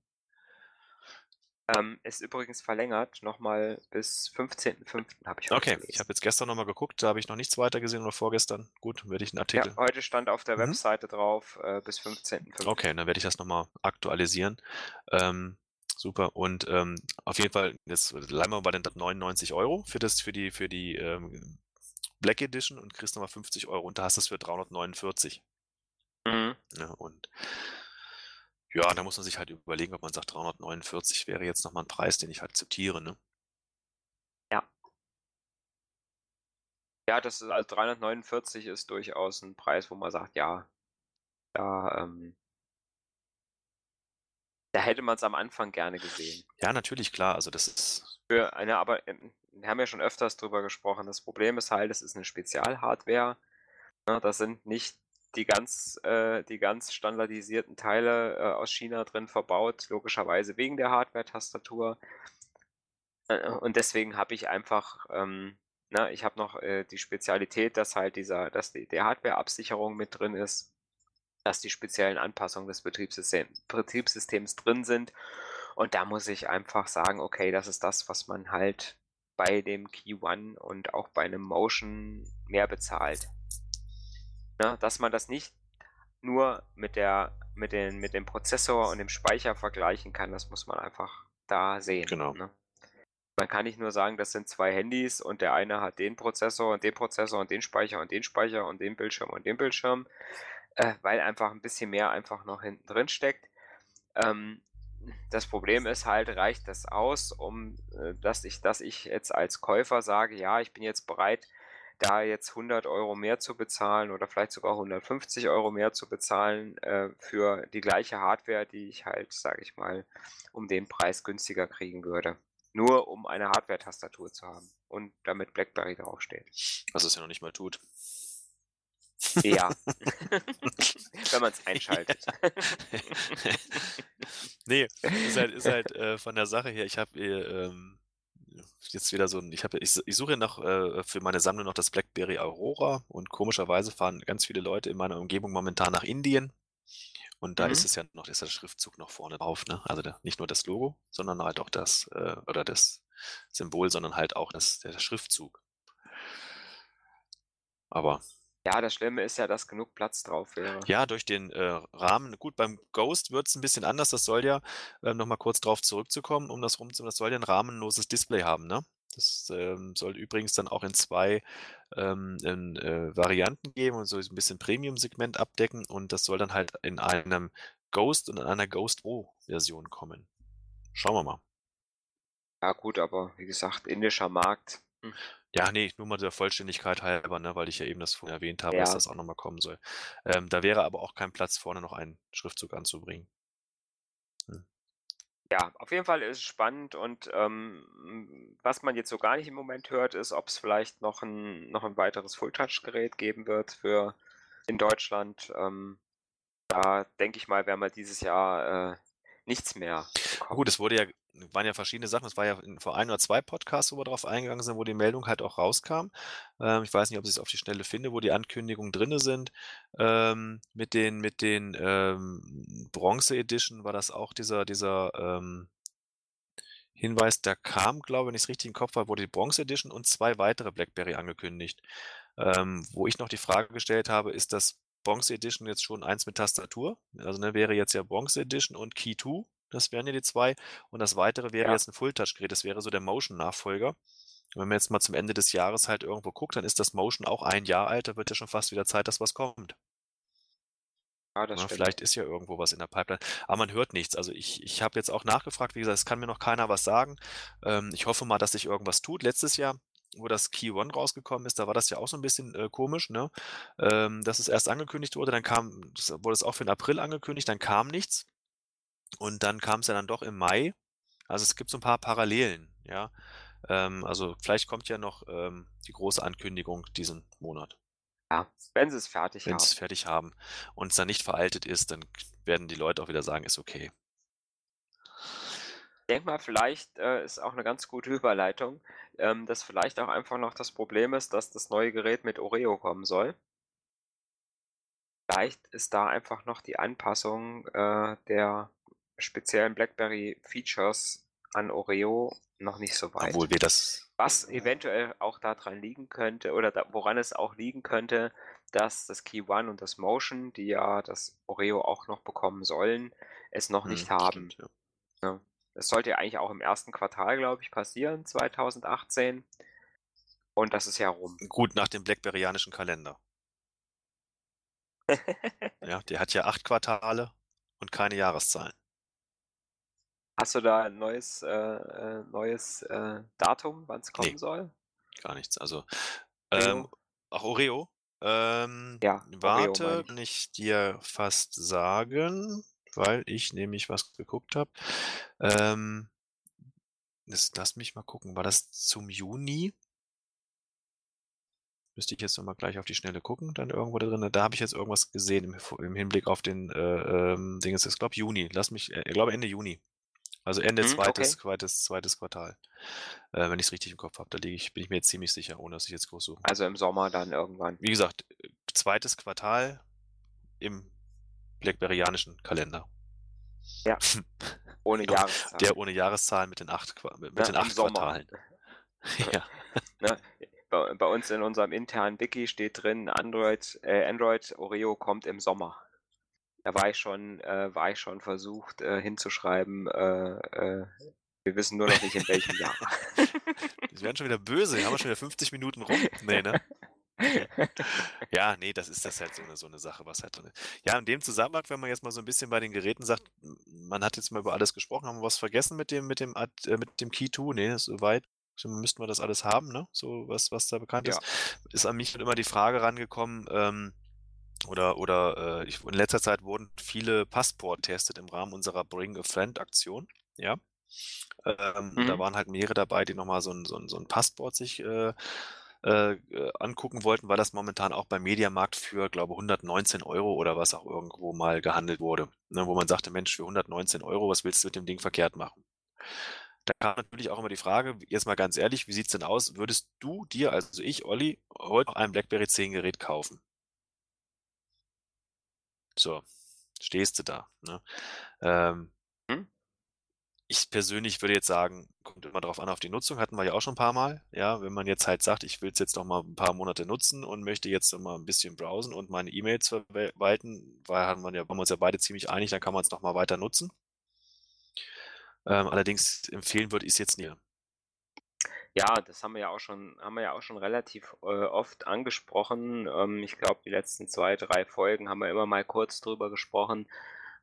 Ähm, ist übrigens verlängert noch mal bis 15.05. habe ich Okay, ich gelesen. habe jetzt gestern noch mal geguckt, da habe ich noch nichts weiter gesehen oder vorgestern. Gut, werde ich 'n Artikel Ja, heute stand auf der Mhm. Webseite drauf, äh, bis 15.05. Okay, dann werde ich das noch mal aktualisieren. Ähm, super und, ähm, auf jeden Fall, jetzt bleiben wir bei den 99 € für das für die für die, ähm, Black Edition und kriegst noch mal 50 € und da hast du's für 349. Mhm. Ne, und Ja, da muss man sich halt überlegen, ob man sagt, 349 wäre jetzt noch mal 'n Preis, den ich akzeptiere, ne? Ja. Ja, das ist also 349 ist durchaus 'n Preis, wo man sagt: „Ja, da, ähm“ Da hätte man's am Anfang gerne gesehen. Ja, natürlich, klar. Also, das ist Für eine aber, ähm wir haben ja schon öfters drüber gesprochen. Das Problem ist halt, es ist 'ne Spezialhardware, ne? Da sind nicht die ganz äh, die ganz standardisierten Teile, äh, aus China drin verbaut, logischerweise wegen der Hardware-Tastatur. Äh, und deswegen habe ich einfach, ähm ne, ich habe noch, äh, die Spezialität, dass halt dieser dass die die Hardwareabsicherung mit drin ist, dass die speziellen Anpassungen des Betriebssystem Betriebssystems drin sind. Und da muss ich einfach sagen: „Okay, das ist das, was man halt bei dem Key-One und auch bei 'nem Motion mehr bezahlt.“ Ne, dass man das nicht nur mit der mit den mit dem Prozessor und dem Speicher vergleichen kann, das muss man einfach da sehen, Genau. ne? Man kann nicht nur sagen, das sind 2 Handys und der eine hat den Prozessor und den Prozessor und den Speicher und den Speicher und den Bildschirm und den Bildschirm, äh, weil einfach 'n bisschen mehr einfach noch hinten drin steckt. Ähm, das Problem ist halt, reicht das aus, um äh, dass ich dass ich jetzt als Käufer sage: „Ja, ich bin jetzt bereit, da jetzt 100 € mehr zu bezahlen oder vielleicht sogar 150 € mehr zu bezahlen, äh, für die gleiche Hardware, die ich halt, sage ich mal, um den Preis günstiger kriegen würde, nur um eine Hardware-Tastatur zu haben und damit BlackBerry draufsteht.“ Was es ja noch nicht mal tut. Ja. *laughs* Wenn man's einschaltet. *laughs* Ne, ist halt ist halt, äh, von der Sache her ich habe, äh, ähm, jetzt wieder so 'n ich ich ich suche noch, äh, für meine Sammlung noch das BlackBerry Aurora und komischerweise fahren ganz viele Leute in meiner Umgebung momentan nach Indien. Und da ist Mhm. es ja noch ist der Schriftzug noch vorne drauf, ne? Also, da nicht nur das Logo, sondern halt auch das äh, oder das Symbol, sondern halt auch das der Schriftzug. Aber Ja, das Schlimme ist ja, dass genug Platz drauf wäre. Ja, durch den, äh, Rahmen gut, beim Ghost wird's 'n bisschen anders. Das soll ja ähm, noch mal kurz drauf zurückzukommen, um das rum zu das soll ja 'n rahmenloses Display haben, ne? Das, ähm, soll übrigens dann auch in 2, ähm, in, äh, Varianten geben und so 'n bisschen Premium-Segment abdecken und das soll dann halt in einem Ghost und in einer Ghost Pro Version kommen. Schauen wir mal. Ja gut, aber wie gesagt, indischer Markt, hm. Ja, ne, nur mal der Vollständigkeit halber, ne, weil ich ja eben das vorhin erwähnt habe, dass Ja. das auch noch mal kommen soll. Ähm, da wäre aber auch kein Platz, vorne noch einen Schriftzug anzubringen. Hm. Ja, auf jeden Fall ist es spannend und, ähm, was man jetzt so gar nicht im Moment hört, ist, ob's vielleicht noch 'n noch 'n weiteres Full-Touch-Gerät geben wird für in Deutschland. Ähm, da denke ich mal, werden wir dieses Jahr, äh, nichts mehr bekommen. Gut, es wurde ja waren ja verschiedene Sachen. Es war ja vor 1 oder 2 Podcasts, wo wir drauf eingegangen sind, wo die Meldung halt auch rauskam. Ähm, ich weiß nicht, ob ich's auf die Schnelle finde, wo die Ankündigungen drinne sind. Ähm, mit den mit den, ähm, Bronze Edition war das auch dieser dieser, ähm Hinweis, da kam, glaube wenn ich's richtig im Kopf habe, wurde die Bronze Edition und 2 weitere BlackBerry angekündigt. Ähm, wo ich noch die Frage gestellt habe: „Ist das Bronze Edition jetzt schon eins mit Tastatur?“ Also, ne, wäre jetzt ja Bronze Edition und Key 2, das wären ja die 2. Und das Weitere wäre Ja. jetzt 'n Full-Touch-Gerät. Das wäre so der Motion-Nachfolger. Wenn man jetzt mal zum Ende des Jahres halt irgendwo guckt, dann ist das Motion auch 1 Jahr alt. Da wird ja schon fast wieder Zeit, dass was kommt. Ja, das Ne, vielleicht ist ja irgendwo was in der Pipeline, aber man hört nichts. Also, ich ich habe jetzt auch nachgefragt. Wie gesagt, es kann mir noch keiner was sagen. Ähm, ich hoffe mal, dass sich irgendwas tut. Letztes Jahr, wo das Key One rausgekommen ist, da war das ja auch so 'n bisschen, äh, komisch, ne? Ähm, dass es erst angekündigt wurde, dann kam das wurde es auch für den April angekündigt, dann kam nichts. Und dann kam's ja dann doch im Mai. Also, es gibt so 'n paar Parallelen, ja? Ähm, also, vielleicht kommt ja noch, ähm, die große Ankündigung diesen Monat. Ja, wenn sie's fertig Wenn haben. sie's fertig haben und es dann nicht veraltet ist, dann werden die Leute auch wieder sagen: „Ist okay.“ Denke mal, vielleicht, äh, ist auch 'ne ganz gute Überleitung, ähm, dass vielleicht auch einfach noch das Problem ist, dass das neue Gerät mit Oreo kommen soll. Vielleicht ist da einfach noch die Anpassung, äh, der speziellen BlackBerry-Features an Oreo noch nicht so weit. Obwohl wir das Was eventuell auch da dran liegen könnte oder da woran es auch liegen könnte, dass das Key One und das Motion, die ja das Oreo auch noch bekommen sollen, es noch Mhm, nicht haben. stimmt, ja. Ne? Das sollte ja eigentlich auch im 1. Quartal, glaube ich, passieren, 2018. Und das ist ja rum. Gut, nach dem BlackBerryanischen Kalender. *laughs* Ja, der hat ja 8 Quartale und keine Jahreszahlen. Hast du da 'n neues äh, äh, neues, äh, Datum, wann's kommen Ne. soll? Gar nichts. Also, ähm Oreo? ach, Oreo? Ähm, Ja, Oreo warte, ich. kann ich dir fast sagen, weil ich nämlich was geguckt habe. Ähm lass mich mal gucken, war das zum Juni? Müsste ich jetzt noch mal gleich auf die Schnelle gucken, dann irgendwo da drin. Da habe ich jetzt irgendwas gesehen im im Hinblick auf den, äh, ähm, Dingens. Ich glaube Juni. Lass mich äh, ich glaube Ende Juni. Also Ende Mhm, okay. 2. 2. 2. Quartal, äh, wenn ich's richtig im Kopf habe. Da ich bin ich mir jetzt ziemlich sicher, ohne dass ich jetzt groß suchen Also im Sommer dann irgendwann. Wie gesagt, äh, 2. Quartal im blackberryanischen Kalender. Ja, *laughs* ohne Der Jahreszahlen. ohne Jahreszahlen mit den 8 Qua mit Ne, den im 8 Sommer. Quartalen. *laughs* Ja. Ne? Bei bei uns in unserem internen Wiki steht drin, Android äh, Android Oreo kommt im Sommer. Da war ich schon äh, war ich schon versucht, äh, hinzuschreiben, äh, äh, wir wissen nur noch nicht in welchem Jahr. *laughs* Die werden schon wieder böse. Haben wir schon wieder 50 Minuten rum? Ne, ne? *laughs* Ja, ne, das ist das halt so 'ne so 'ne Sache, was halt drin ist. Ja, in dem Zusammenhang, wenn man jetzt mal so 'n bisschen bei den Geräten sagt, man hat jetzt mal über alles gesprochen. Haben wir was vergessen mit dem mit dem Ad äh, mit dem Key 2? Ne, soweit müssten wir das alles haben, ne? So was was da bekannt Ja. ist. Ist an mich halt immer die Frage rangekommen, ähm, oder oder, äh, ich in letzter Zeit wurden viele Passport testet im Rahmen unserer Bring a Friend Aktion, ja? Ähm, da Mhm. waren halt mehrere dabei, die noch mal so 'n so 'n so 'n Passport sich, äh, äh, äh, angucken wollten, weil das momentan auch beim Mediamarkt für, glaube 119 € oder was auch irgendwo mal gehandelt wurde, ne? Wo man sagte: „Mensch, für 119 €, was willst du mit dem Ding verkehrt machen?“ Da kam natürlich auch immer die Frage, jetzt mal ganz ehrlich, wie sieht's denn aus? Würdest du dir, also ich, Olli, heute noch ein BlackBerry 10 Gerät kaufen? So, stehst du da, ne? Ähm Mhm. Ich persönlich würde jetzt sagen, kommt immer drauf an auf die Nutzung, hatten wir ja auch schon 'n paar Mal, ja? Wenn man jetzt halt sagt: „Ich will's jetzt noch mal 'n paar Monate nutzen und möchte jetzt noch mal 'n bisschen browsen und meine E-Mails verwalten“, weil haben wir ja waren wir uns ja beide ziemlich einig, dann kann man's noch mal weiter nutzen. Ähm, allerdings empfehlen würde ich's jetzt nie. Ja, das haben wir ja auch schon haben wir ja auch schon relativ, äh, oft angesprochen. Ähm, ich glaube, die letzten 2, 3 Folgen haben wir immer mal kurz drüber gesprochen.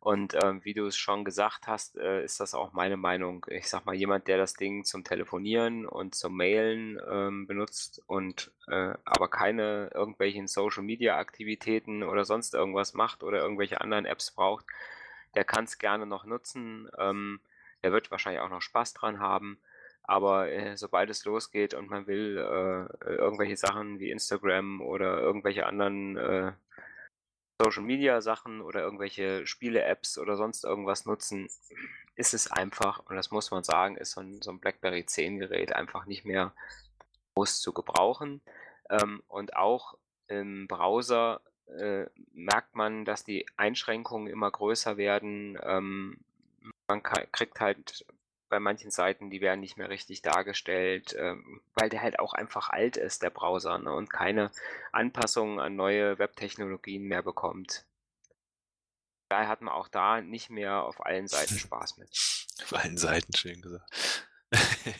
Und, ähm, wie du es schon gesagt hast, äh, ist das auch meine Meinung. Ich sage mal, jemand, der das Ding zum Telefonieren und zum Mailen, ähm, benutzt und, äh, aber keine irgendwelchen Social-Media-Aktivitäten oder sonst irgendwas macht oder irgendwelche anderen Apps braucht, der kann's gerne noch nutzen. Ähm, der wird wahrscheinlich auch noch Spaß dran haben. Aber, äh, sobald es losgeht und man will, äh, irgendwelche Sachen wie Instagram oder irgendwelche anderen, äh, Social-Media-Sachen oder irgendwelche Spiele-Apps oder sonst irgendwas nutzen, ist es einfach, und das muss man sagen, ist so 'n so 'n BlackBerry 10 Gerät einfach nicht mehr groß zu gebrauchen. Ähm, und auch im Browser, äh, merkt man, dass die Einschränkungen immer größer werden. Ähm, man ka kriegt halt bei manchen Seiten die werden nicht mehr richtig dargestellt, ähm, weil der halt auch einfach alt ist, der Browser, ne, und keine Anpassungen an neue Webtechnologien mehr bekommt. Daher hat man auch da nicht mehr auf allen Seiten Spaß mit. *laughs* Auf allen Seiten, schön gesagt. *laughs*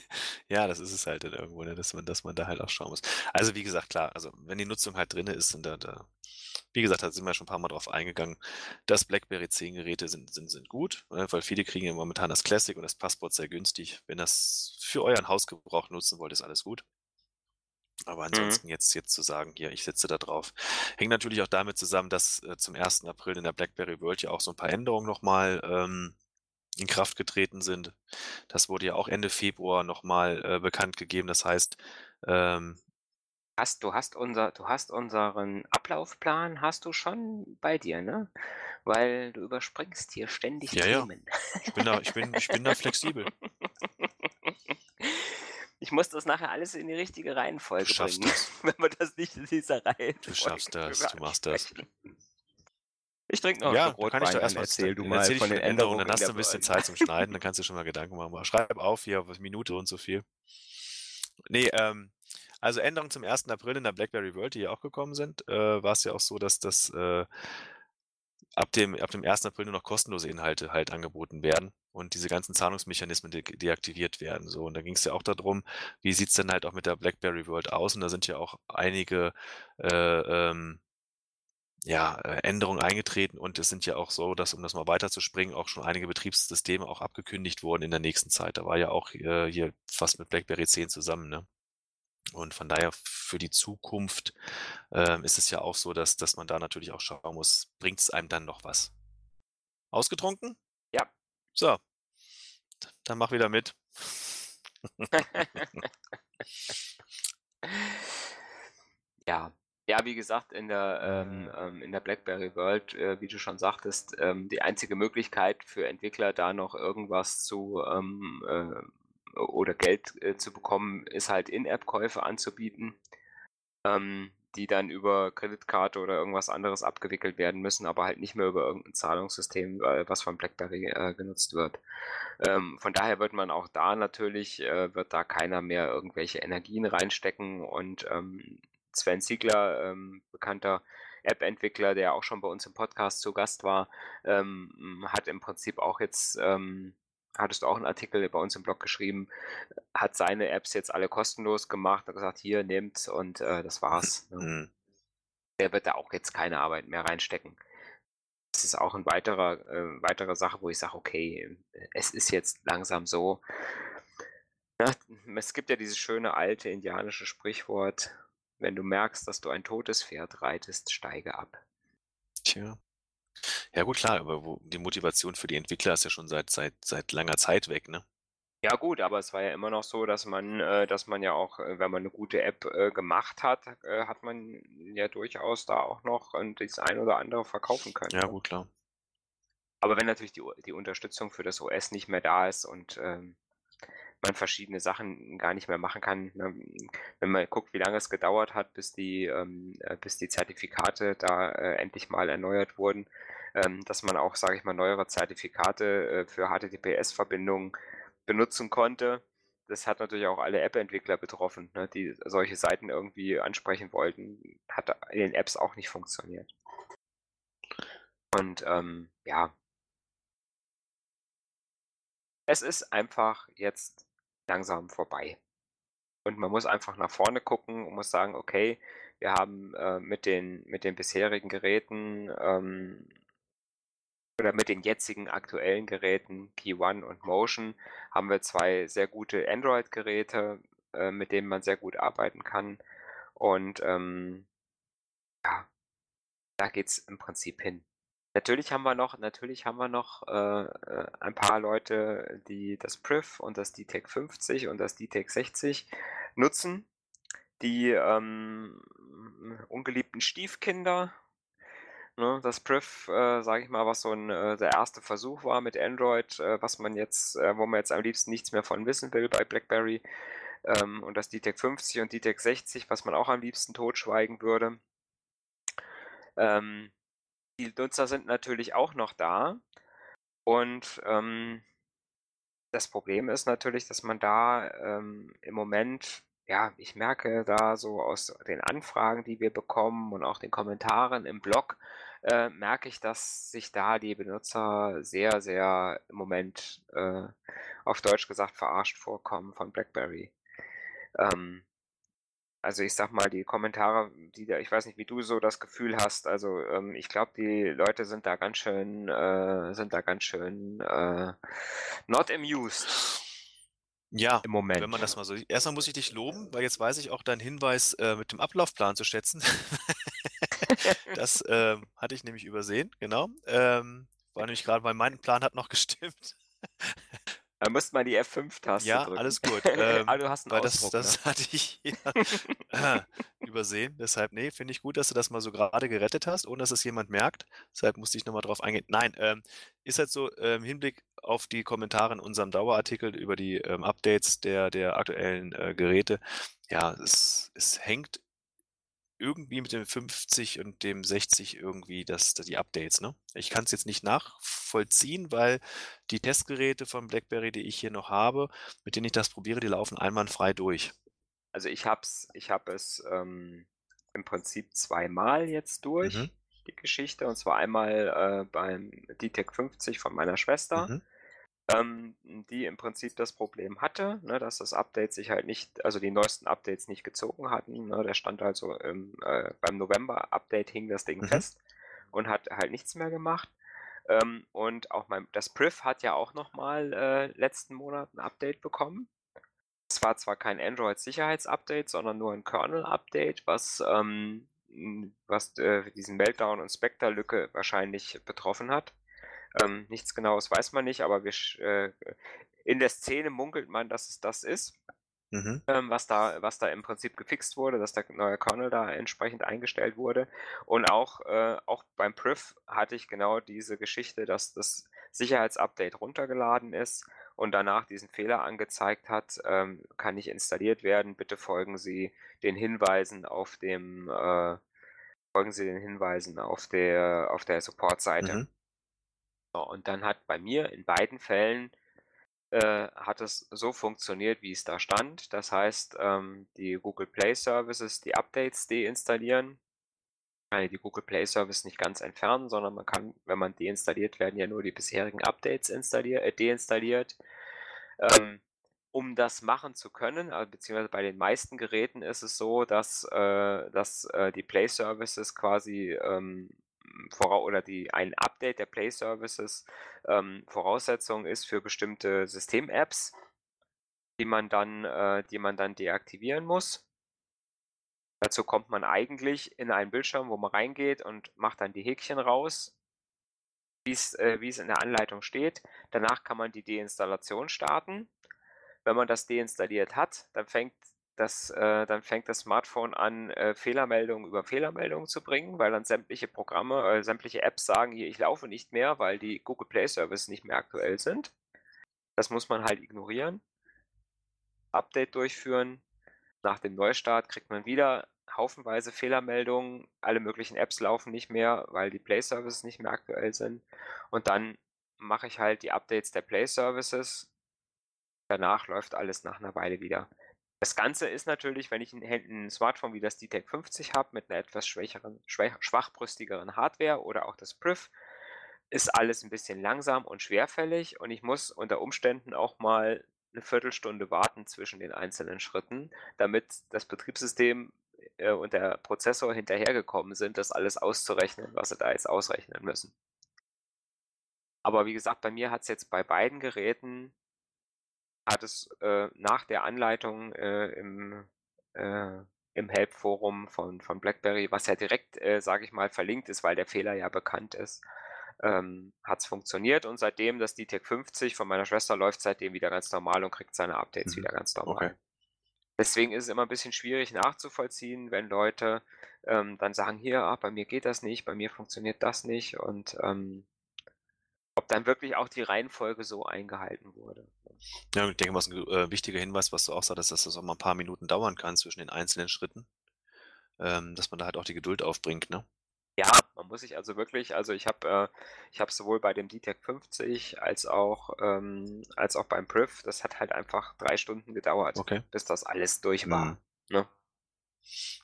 Ja, das ist es halt dann irgendwo, ne, dass man dass man da halt auch schauen muss. Also, wie gesagt, klar, also wenn die Nutzung halt drinne ist und da da wie gesagt, da sind wir schon 'n paar Mal drauf eingegangen, dass BlackBerry 10 Geräte sind sind sind gut, ne, weil viele kriegen ja momentan das Classic und das Passport sehr günstig. Wenn das für euren Hausgebrauch nutzen wollt, ist alles gut. Aber Mhm. ansonsten jetzt jetzt zu sagen: „Hier, ich setze da drauf“ hängt natürlich auch damit zusammen, dass, äh, zum 1. April in der BlackBerry World ja auch so 'n paar Änderungen noch mal, ähm, in Kraft getreten sind. Das wurde ja auch Ende Februar noch mal, äh, bekannt gegeben. Das heißt, ähm Hast du hast unser du hast unseren Ablaufplan hast du schon bei dir, ne? Weil du überspringst hier ständig Ja, ja. Themen. Ich bin da ich bin ich bin da flexibel. *laughs* Ich muss das nachher alles in die richtige Reihenfolge Du schaffst bringen, das. *laughs* wenn wir das nicht in dieser Reihenfolge Du schaffst das, du machst das. besprechen. Ich trinke noch Ja, Schluck da kann ich Rotwein, doch erst dann mal erzähl du dann mal erzähle ich von den Änderungen, dann hast du 'n bisschen. Zeit zum Schneiden, dann *laughs* kannst du dir schon mal Gedanken machen. Schreib auf hier auf Minute und so viel. Ne, ähm, also Änderungen zum 1. April in der BlackBerry World, die ja auch gekommen sind, äh, war's ja auch so, dass das, äh ab dem ab dem 1. April nur noch kostenlose Inhalte halt angeboten werden und diese ganzen Zahlungsmechanismen de deaktiviert werden, so. Und da ging's ja auch da drum, wie sieht's denn halt auch mit der BlackBerry World aus? Und da sind ja auch einige, äh, ähm, ja, äh, Änderungen eingetreten und es sind ja auch so, dass, um das mal weiterzuspringen, auch schon einige Betriebssysteme auch abgekündigt wurden in der nächsten Zeit. Da war ja auch äh, hier fast mit BlackBerry 10 zusammen, ne? Und von daher für die Zukunft ähm, ist es ja auch so, dass, dass man da natürlich auch schauen muss, bringt es einem dann noch was? Ausgetrunken? Ja. So, dann mach wieder mit. *laughs* Ja. Ja, wie gesagt, in der, ähm, ähm, in der BlackBerry World, äh, wie du schon sagtest, ähm, die einzige Möglichkeit für Entwickler, da noch irgendwas zu ähm, äh, oder Geld äh, zu bekommen, ist halt In-App-Käufe anzubieten, ähm, die dann über Kreditkarte oder irgendwas anderes abgewickelt werden müssen, aber halt nicht mehr über irgendein Zahlungssystem, äh, was von BlackBerry äh, genutzt wird. Ähm, von daher wird man auch da natürlich, äh, wird da keiner mehr irgendwelche Energien reinstecken und ähm, Sven Ziegler, ähm, bekannter App-Entwickler, der auch schon bei uns im Podcast zu Gast war, ähm, hat im Prinzip auch jetzt, ähm, hattest du auch einen Artikel bei uns im Blog geschrieben, hat seine Apps jetzt alle kostenlos gemacht und gesagt, hier, nehmt und äh, das war's. *laughs* Ne? Mhm. Der wird da auch jetzt keine Arbeit mehr reinstecken. Das ist auch ein weiterer, äh, weitere Sache, wo ich sage, okay, es ist jetzt langsam so. Ja, es gibt ja dieses schöne alte indianische Sprichwort, wenn du merkst, dass du ein totes Pferd reitest, steige ab. Tja. Ja gut, klar, aber wo, die Motivation für die Entwickler ist ja schon seit, seit, seit langer Zeit weg, ne? Ja gut, aber es war ja immer noch so, dass man, äh, dass man ja auch, äh, wenn man eine gute App äh, gemacht hat, äh, hat man ja durchaus da auch noch das ein oder andere verkaufen können. Ja ne? gut, klar. Aber wenn natürlich die, die Unterstützung für das OS nicht mehr da ist und ähm, man verschiedene Sachen gar nicht mehr machen kann. Ne? Wenn man guckt, wie lange es gedauert hat, bis die, ähm, äh, bis die Zertifikate da äh, endlich mal erneuert wurden, ähm, dass man auch, sage ich mal, neuere Zertifikate äh, für HTTPS-Verbindungen benutzen konnte. Das hat natürlich auch alle App-Entwickler betroffen, ne? die solche Seiten irgendwie ansprechen wollten. Hat in den Apps auch nicht funktioniert. Und ähm, ja, es ist einfach jetzt langsam vorbei. Und man muss einfach nach vorne gucken und muss sagen, okay, wir haben äh, mit, den, mit den bisherigen Geräten ähm, oder mit den jetzigen aktuellen Geräten Key One und Motion haben wir zwei sehr gute Android-Geräte, äh, mit denen man sehr gut arbeiten kann. Und ähm, ja, da geht es im Prinzip hin. Natürlich haben wir noch, natürlich haben wir noch äh, äh ein paar Leute, die das Priv und das DTEC 50 und das DTEC 60 nutzen. Die ähm, ungeliebten Stiefkinder. Ne, das Priv, äh, sage ich mal, was so ein, äh, der erste Versuch war mit Android, äh, was man jetzt, äh, wo man jetzt am liebsten nichts mehr von wissen will bei BlackBerry. Ähm, und das DTEC 50 und DTEC 60, was man auch am liebsten totschweigen würde. Ähm, die Nutzer sind natürlich auch noch da. Und ähm, das Problem ist natürlich, dass man da ähm, im Moment, ja, ich merke da so aus den Anfragen, die wir bekommen und auch den Kommentaren im Blog, äh, merke ich, dass sich da die Benutzer sehr, sehr im Moment äh, auf Deutsch gesagt verarscht vorkommen von BlackBerry. Ähm, also ich sag mal, die Kommentare, die da, ich weiß nicht, wie du so das Gefühl hast, also ähm, ich glaube, die Leute sind da ganz schön, äh, sind da ganz schön äh, not amused. Ja, im Moment. wenn man das mal so sieht. Erstmal muss ich dich loben, weil jetzt weiß ich auch deinen Hinweis äh, mit dem Ablaufplan zu schätzen. *laughs* das ähm, hatte ich nämlich übersehen, genau. Ähm, war nämlich gerade, weil mein Plan hat noch *laughs* gestimmt. Da müsste man die F5-Taste ja, drücken. alles gut. *laughs* Ähm, Aber du hast einen weil Ausdruck, das, das ne? hatte ich *laughs* ja, *laughs* übersehen. Deshalb, nee, finde ich gut, dass du das mal so gerade gerettet hast, ohne dass es jemand merkt. Deshalb musste ich nochmal drauf eingehen. Nein, ähm, ist halt so, im ähm, Hinblick auf die Kommentare in unserem Dauerartikel über die ähm, Updates der, der aktuellen äh, Geräte. Ja, es, es hängt irgendwie mit dem 50 und dem 60 irgendwie das, die Updates, ne? Ich kann es jetzt nicht nachvollziehen, weil die Testgeräte von BlackBerry, die ich hier noch habe, mit denen ich das probiere, die laufen einwandfrei durch. Also ich hab's, ich habe es ähm, im Prinzip zweimal jetzt durch, Mhm. die Geschichte. Und zwar einmal äh, beim DTEC 50 von meiner Schwester. Mhm. Ähm, die im Prinzip das Problem hatte, ne, dass das Update sich halt nicht, also die neuesten Updates nicht gezogen hatten. Ne, der stand also im, äh, beim November-Update hing das Ding Mhm. fest. und hat halt nichts mehr gemacht. Ähm, und auch mein, das Priv hat ja auch nochmal äh, letzten Monat ein Update bekommen. Es war zwar kein Android-Sicherheitsupdate, sondern nur ein Kernel-Update, was, ähm, was äh, diesen Meltdown- und Spectre-Lücke wahrscheinlich betroffen hat. Ähm, nichts Genaues weiß man nicht, aber wir, äh, in der Szene munkelt man, dass es das ist. Mhm. Ähm, was, da, was da im Prinzip gefixt wurde, dass der neue Kernel da entsprechend eingestellt wurde. Und auch, äh, auch beim Priv hatte ich genau diese Geschichte, dass das Sicherheitsupdate runtergeladen ist und danach diesen Fehler angezeigt hat, ähm, kann nicht installiert werden. Bitte folgen Sie den Hinweisen auf dem äh, folgen Sie den Hinweisen auf der auf der Support-Seite. Mhm. So, und dann hat bei mir in beiden Fällen äh, hat es so funktioniert, wie es da stand. Das heißt, ähm, die Google Play Services, die Updates deinstallieren. Kann die Google Play Service nicht ganz entfernen, sondern man kann, wenn man deinstalliert, werden ja nur die bisherigen Updates installiert, äh, deinstalliert. Ähm, um das machen zu können, also beziehungsweise bei den meisten Geräten ist es so, dass, äh, dass äh, die Play Services quasi ähm, vora oder die ein Update der Play Services ähm, Voraussetzung ist für bestimmte System-Apps, die man dann, äh, die man dann deaktivieren muss. Dazu kommt man eigentlich in einen Bildschirm, wo man reingeht und macht dann die Häkchen raus, wie äh, es in der Anleitung steht. Danach kann man die Deinstallation starten. Wenn man das deinstalliert hat, dann fängt das, äh, dann fängt das Smartphone an, äh, Fehlermeldungen über Fehlermeldungen zu bringen, weil dann sämtliche Programme, äh, sämtliche Apps sagen, hier, ich laufe nicht mehr, weil die Google Play Services nicht mehr aktuell sind. Das muss man halt ignorieren. Update durchführen. Nach dem Neustart kriegt man wieder haufenweise Fehlermeldungen. Alle möglichen Apps laufen nicht mehr, weil die Play Services nicht mehr aktuell sind. Und dann mache ich halt die Updates der Play Services. Danach läuft alles nach einer Weile wieder. Das Ganze ist natürlich, wenn ich ein, ein Smartphone wie das DTEC 50 habe, mit einer etwas schwächeren, schwach, schwachbrüstigeren Hardware oder auch das Priv, ist alles ein bisschen langsam und schwerfällig und ich muss unter Umständen auch mal eine Viertelstunde warten zwischen den einzelnen Schritten, damit das Betriebssystem äh, und der Prozessor hinterhergekommen sind, das alles auszurechnen, was sie da jetzt ausrechnen müssen. Aber wie gesagt, bei mir hat es jetzt bei beiden Geräten hat es äh, nach der Anleitung äh, im, äh, im Help-Forum von, von BlackBerry, was ja direkt, äh, sage ich mal, verlinkt ist, weil der Fehler ja bekannt ist, ähm, hat es funktioniert und seitdem das DTEC 50 von meiner Schwester läuft seitdem wieder ganz normal und kriegt seine Updates mhm. wieder ganz normal. Okay. Deswegen ist es immer ein bisschen schwierig nachzuvollziehen, wenn Leute ähm, dann sagen, hier, ah, bei mir geht das nicht, bei mir funktioniert das nicht und ähm, ob dann wirklich auch die Reihenfolge so eingehalten wurde. Ja, ich denke, was ein äh, wichtiger Hinweis, was du auch sagtest, dass das auch mal ein paar Minuten dauern kann zwischen den einzelnen Schritten, ähm, dass man da halt auch die Geduld aufbringt, ne? Ja, man muss sich also wirklich, also ich habe äh, ich habe sowohl bei dem DTEC 50 als auch ähm, als auch beim Priv, das hat halt einfach drei Stunden gedauert, okay. bis das alles durch war. Mhm. Ne?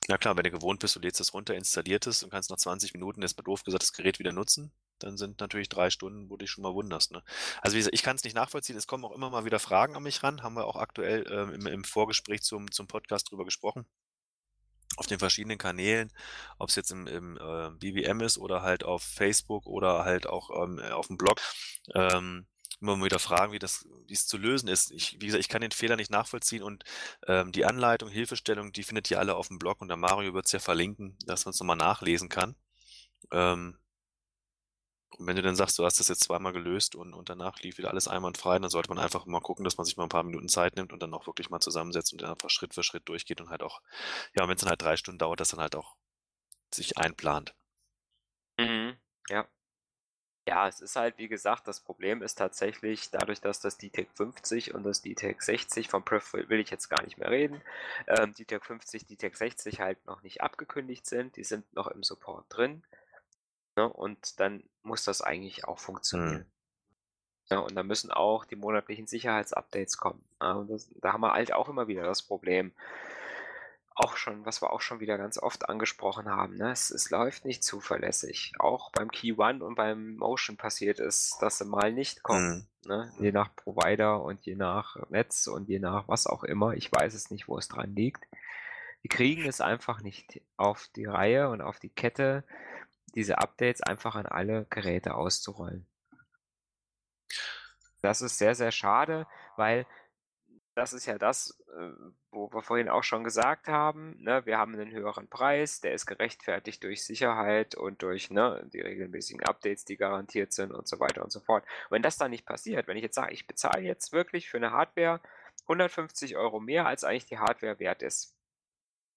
Ja klar, wenn du gewohnt bist, du lädst das runter, installierst es und kannst nach 20 Minuten, jetzt mal doof gesagt, das Gerät wieder nutzen, dann sind natürlich drei Stunden, wo du dich schon mal wunderst. Ne? Also wie gesagt, ich kann es nicht nachvollziehen. Es kommen auch immer mal wieder Fragen an mich ran. Haben wir auch aktuell ähm, im, im, Vorgespräch zum, zum Podcast drüber gesprochen. Auf den verschiedenen Kanälen, ob es jetzt im, im äh, BBM ist oder halt auf Facebook oder halt auch ähm, auf dem Blog. Ähm, immer wieder fragen, wie das, wie es zu lösen ist. Ich, wie gesagt, ich kann den Fehler nicht nachvollziehen und ähm, die Anleitung, Hilfestellung, die findet ihr alle auf dem Blog und der Mario wird es ja verlinken, dass man es nochmal nachlesen kann. Ähm, und wenn du dann sagst, du hast das jetzt zweimal gelöst und, und danach lief wieder alles einwandfrei, dann sollte man einfach mal gucken, dass man sich mal ein paar Minuten Zeit nimmt und dann auch wirklich mal zusammensetzt und dann einfach Schritt für Schritt durchgeht und halt auch, ja, wenn es dann halt drei Stunden dauert, dass dann halt auch sich einplant. Mhm, ja. Ja, es ist halt, wie gesagt, das Problem ist tatsächlich, dadurch, dass das DTEC 50 und das DTEC 60 vom Pref will ich jetzt gar nicht mehr reden, ähm, DTEC 50, DTEC 60 halt noch nicht abgekündigt sind, die sind noch im Support drin. Ne? Und dann muss das eigentlich auch funktionieren. Mhm. Ja, und dann müssen auch die monatlichen Sicherheitsupdates kommen. Ja, und das, da haben wir halt auch immer wieder das Problem. Auch schon, was wir auch schon wieder ganz oft angesprochen haben, ne? es, es läuft nicht zuverlässig. Auch beim Key One und beim Motion passiert es, dass sie mal nicht kommen. Mhm. Ne? Je nach Provider und je nach Netz und je nach was auch immer. Ich weiß es nicht, wo es dran liegt. Die kriegen es einfach nicht auf die Reihe und auf die Kette, diese Updates einfach an alle Geräte auszurollen. Das ist sehr, sehr schade, weil das ist ja das, äh, wo wir vorhin auch schon gesagt haben, ne, wir haben einen höheren Preis, der ist gerechtfertigt durch Sicherheit und durch ne, die regelmäßigen Updates, die garantiert sind und so weiter und so fort. Wenn das dann nicht passiert, wenn ich jetzt sage, ich bezahle jetzt wirklich für eine Hardware 150 Euro mehr, als eigentlich die Hardware wert ist,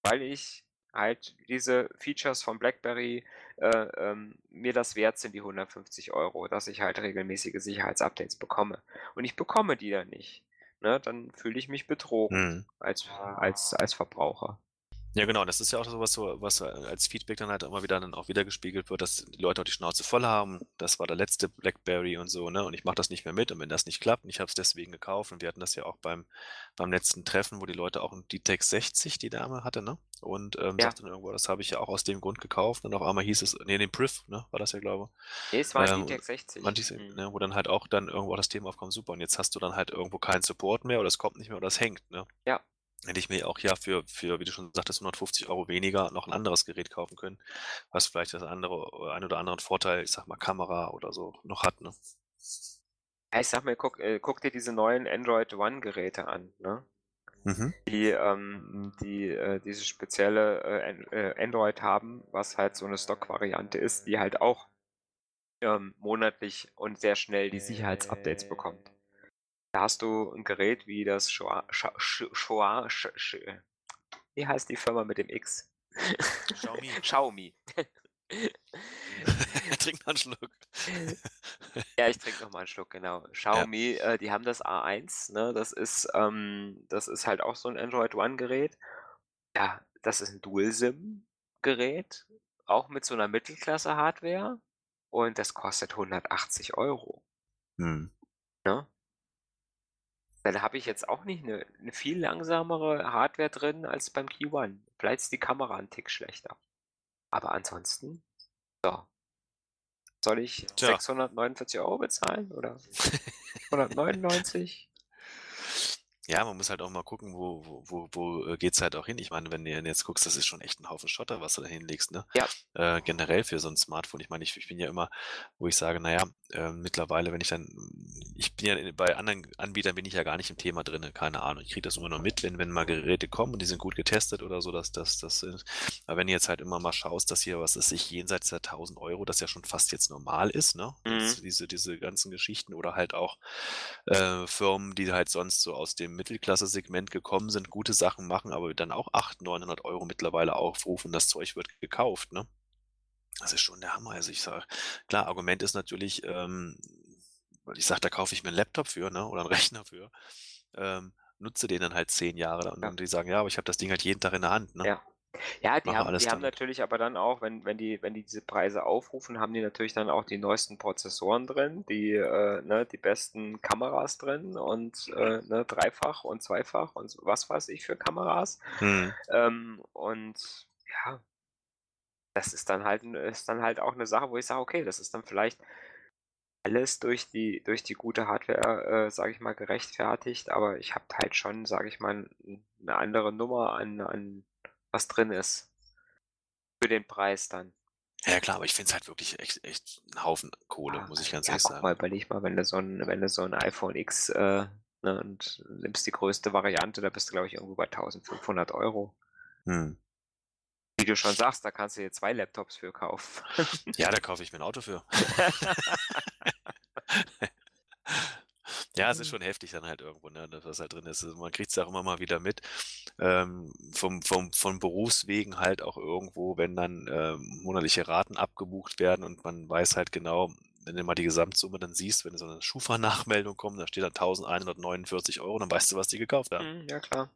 weil ich halt diese Features von BlackBerry äh, ähm, mir das wert sind, die 150 Euro, dass ich halt regelmäßige Sicherheitsupdates bekomme. Und ich bekomme die dann nicht. Ne, dann fühle ich mich betrogen Mhm. als, als, als Verbraucher. Ja, genau, das ist ja auch so was, so, was als Feedback dann halt immer wieder dann auch wieder gespiegelt wird, dass die Leute auch die Schnauze voll haben. Das war der letzte BlackBerry und so, ne? Und ich mache das nicht mehr mit. Und wenn das nicht klappt, und ich habe es deswegen gekauft, und wir hatten das ja auch beim, beim letzten Treffen, wo die Leute auch die Tech 60, die Dame hatte, ne? Und ähm, Ja. sagte dann irgendwo, das habe ich ja auch aus dem Grund gekauft. Und auf einmal hieß es, nee, den Priv, ne? War das ja, glaube ich. Nee, es war Ähm, die Tech 60. Man diese, Mhm. ne, wo dann halt auch dann irgendwo das Thema aufkommt, super, und jetzt hast du dann halt irgendwo keinen Support mehr oder es kommt nicht mehr oder es hängt, ne? Ja. Hätte ich mir auch ja für, für, wie du schon sagtest, 150 Euro weniger noch ein anderes Gerät kaufen können, was vielleicht das andere, ein oder anderen Vorteil, ich sag mal, Kamera oder so noch hat, ne? Ja, ich sag mir, guck, äh, guck dir diese neuen Android One-Geräte an, ne? Mhm. Die, ähm, die äh, diese spezielle äh, äh, Android haben, was halt so eine Stock-Variante ist, die halt auch ähm, monatlich und sehr schnell die Sicherheitsupdates bekommt. Da hast du ein Gerät wie das Shoa, Sha, Sh- Shoa, Sh, Sh, wie heißt die Firma mit dem X? Xiaomi. *laughs* Xiaomi. *laughs* Trink mal einen Schluck. Ja, ich trinke noch mal einen Schluck, genau. Xiaomi, äh, die haben das A1, ne? Das ist, ähm, das ist halt auch so ein Android One-Gerät. Ja, das ist ein Dual-SIM-Gerät, auch mit so einer Mittelklasse-Hardware. Und das kostet 180 Euro. Hm. Ne? Dann habe ich jetzt auch nicht eine, eine viel langsamere Hardware drin als beim Key One. Vielleicht ist die Kamera ein Tick schlechter. Aber ansonsten, so. Soll ich Tja. 649 Euro bezahlen oder *laughs* 199? Ja, man muss halt auch mal gucken, wo, wo, wo, wo äh, geht's halt auch hin. Ich meine, wenn du jetzt guckst, das ist schon echt ein Haufen Schotter, was du da hinlegst, ne? Ja. Äh, generell für so ein Smartphone. Ich meine, ich, ich bin ja immer, wo ich sage, naja, äh, mittlerweile, wenn ich dann, ich bin ja bei anderen Anbietern bin ich ja gar nicht im Thema drinne, keine Ahnung. Ich kriege das immer nur mit, wenn, wenn mal Geräte kommen und die sind gut getestet oder so, dass das, das ist. Aber wenn du jetzt halt immer mal schaust, dass hier, was ist sich jenseits der 1000 Euro, das ja schon fast jetzt normal ist, ne? Mhm. Das, diese, diese ganzen Geschichten oder halt auch äh, Firmen, die halt sonst so aus dem Mittelklasse-Segment gekommen sind, gute Sachen machen, aber dann auch 800, 900 Euro mittlerweile aufrufen, das Zeug wird gekauft, ne? Das ist schon der Hammer. Also ich sage, klar, Argument ist natürlich, ähm, weil ich sage, da kaufe ich mir einen Laptop für, ne, oder einen Rechner für, ähm, nutze den dann halt zehn Jahre und Ja. die sagen, ja, aber ich habe das Ding halt jeden Tag in der Hand, ne? Ja. Ja, die haben, die haben natürlich aber dann auch, wenn, wenn die, wenn die diese Preise aufrufen, haben die natürlich dann auch die neuesten Prozessoren drin, die, äh, ne, die besten Kameras drin und äh, ne, dreifach und zweifach und was weiß ich für Kameras. Hm. Ähm, und ja, das ist dann halt, ist dann halt auch eine Sache, wo ich sage, okay, das ist dann vielleicht alles durch die, durch die gute Hardware, äh, sage ich mal, gerechtfertigt, aber ich habe halt schon, sage ich mal, eine andere Nummer an, an was drin ist. Für den Preis dann. Ja klar, aber ich finde es halt wirklich echt, echt ein Haufen Kohle, Ja, muss ich ganz ja, ehrlich guck sagen. mal, überleg mal, wenn du so ein, wenn du so ein iPhone X äh, ne, und nimmst die größte Variante, da bist du, glaube ich, irgendwo bei 1500 Euro. Hm. Wie du schon sagst, da kannst du dir zwei Laptops für kaufen. Ja, da kaufe ich mir ein Auto für. *laughs* *laughs* Ja, es ist schon heftig dann halt irgendwo, ne, das, was halt drin ist. Also man kriegt es auch immer mal wieder mit. Ähm, vom, vom, von Berufswegen halt auch irgendwo, wenn dann ähm, monatliche Raten abgebucht werden und man weiß halt genau, wenn du mal die Gesamtsumme dann siehst, wenn so eine Schufa-Nachmeldung kommt, da steht dann 1149 Euro, dann weißt du, was die gekauft haben. Hm, ja, klar.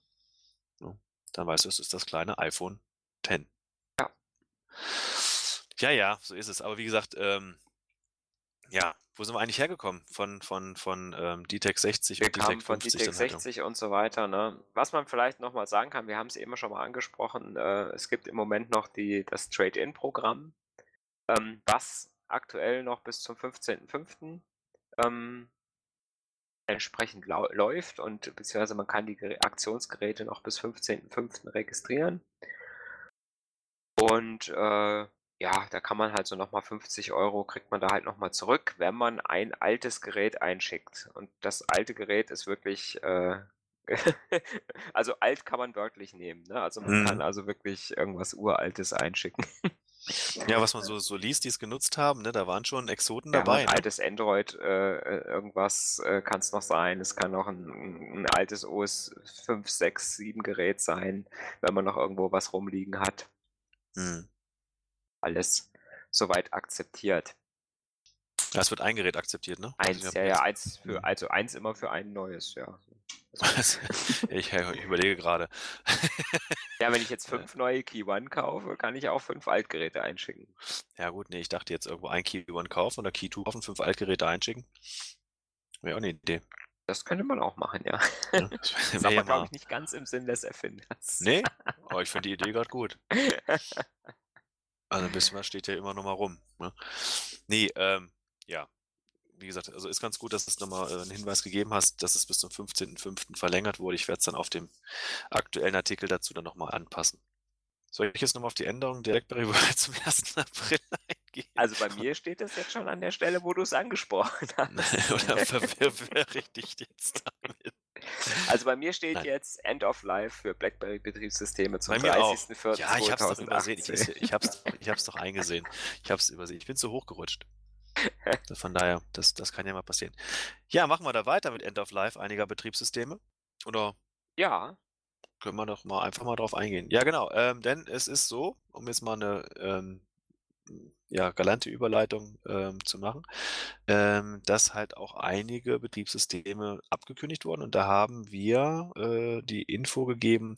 Dann weißt du, es ist das kleine iPhone 10. Ja. Ja, ja, so ist es. Aber wie gesagt, ähm, ja, wo sind wir eigentlich hergekommen? Von, von, von ähm, DTEC 60 Wir und DTEC von 50 DTEC dann halt. 60 und so weiter. Ne? Was man vielleicht nochmal sagen kann, wir haben es eben schon mal angesprochen, äh, es gibt im Moment noch die, das Trade-In-Programm, ähm, was aktuell noch bis zum 15.05. Ähm, entsprechend läuft und beziehungsweise man kann die Gerä- Aktionsgeräte noch bis 15.05. registrieren. Und äh, ja, da kann man halt so noch mal 50 € kriegt man da halt noch mal zurück, wenn man ein altes Gerät einschickt. Und das alte Gerät ist wirklich, äh *laughs* also alt kann man wörtlich nehmen, ne? Also, man kann Mhm. also wirklich irgendwas Uraltes einschicken. Ja, was man so so liest, die's genutzt haben, ne, da waren schon Exoten Ja, dabei, ein ne? altes Android, äh, äh, irgendwas, äh, kann's noch sein. Es kann auch 'n 'n 'n altes OS 5, 6, 7 Gerät sein, wenn man noch irgendwo was rumliegen hat. Mhm. Alles soweit akzeptiert. Ja, es wird ein Gerät akzeptiert, ne? Also, 1, habe ja, ja, 1 für mhm. also 1 immer für ein neues, ja. Was? *laughs* Ich ich überlege grade. Ja, wenn ich jetzt *laughs* 5 neue Key One kaufe, kann ich auch 5 Altgeräte einschicken. Ja gut, ne, ich dachte jetzt irgendwo ein Key One kaufen oder Key 2 kaufen, 5 Altgeräte einschicken. Wäre auch 'ne Idee. Das könnte man auch machen, ja. Ne? *laughs* Das Ist aber, ja glaube ich, nicht ganz im Sinn des Erfinders. Ne? Aber ich finde die Idee grad gut. Also, 'n bisschen was steht ja immer noch mal rum, ne? Ne, ähm, ja. Wie gesagt, also, ist ganz gut, dass du's noch mal, äh, 'n Hinweis gegeben hast, dass es bis zum 15.05. verlängert wurde. Ich werde es dann auf dem aktuellen Artikel dazu dann noch mal anpassen. Soll ich jetzt noch mal auf die Änderung der BlackBerry *laughs* zum 1. April *laughs* eingehen? Also, bei mir steht das jetzt schon an der Stelle, wo du's angesprochen *laughs* hast. Oder verwirre ich dich jetzt damit? *laughs* Also, bei mir steht Nein. jetzt End of Life für BlackBerry-Betriebssysteme zum Bei mir auch. 30.04.2018. Ja, ich habe es doch übersehen. Ich ich es ich doch eingesehen. Ich habe es übersehen. Ich bin zu hoch gerutscht. *laughs* Von daher, das das kann ja mal passieren. Ja, machen wir da weiter mit End of Life einiger Betriebssysteme? Oder Ja. können wir doch mal einfach mal drauf eingehen. Ja, genau, ähm, denn es ist so, um jetzt mal 'ne, ähm, ja, galante Überleitung, ähm, zu machen, ähm, dass halt auch einige Betriebssysteme abgekündigt wurden und da haben wir, äh, die Info gegeben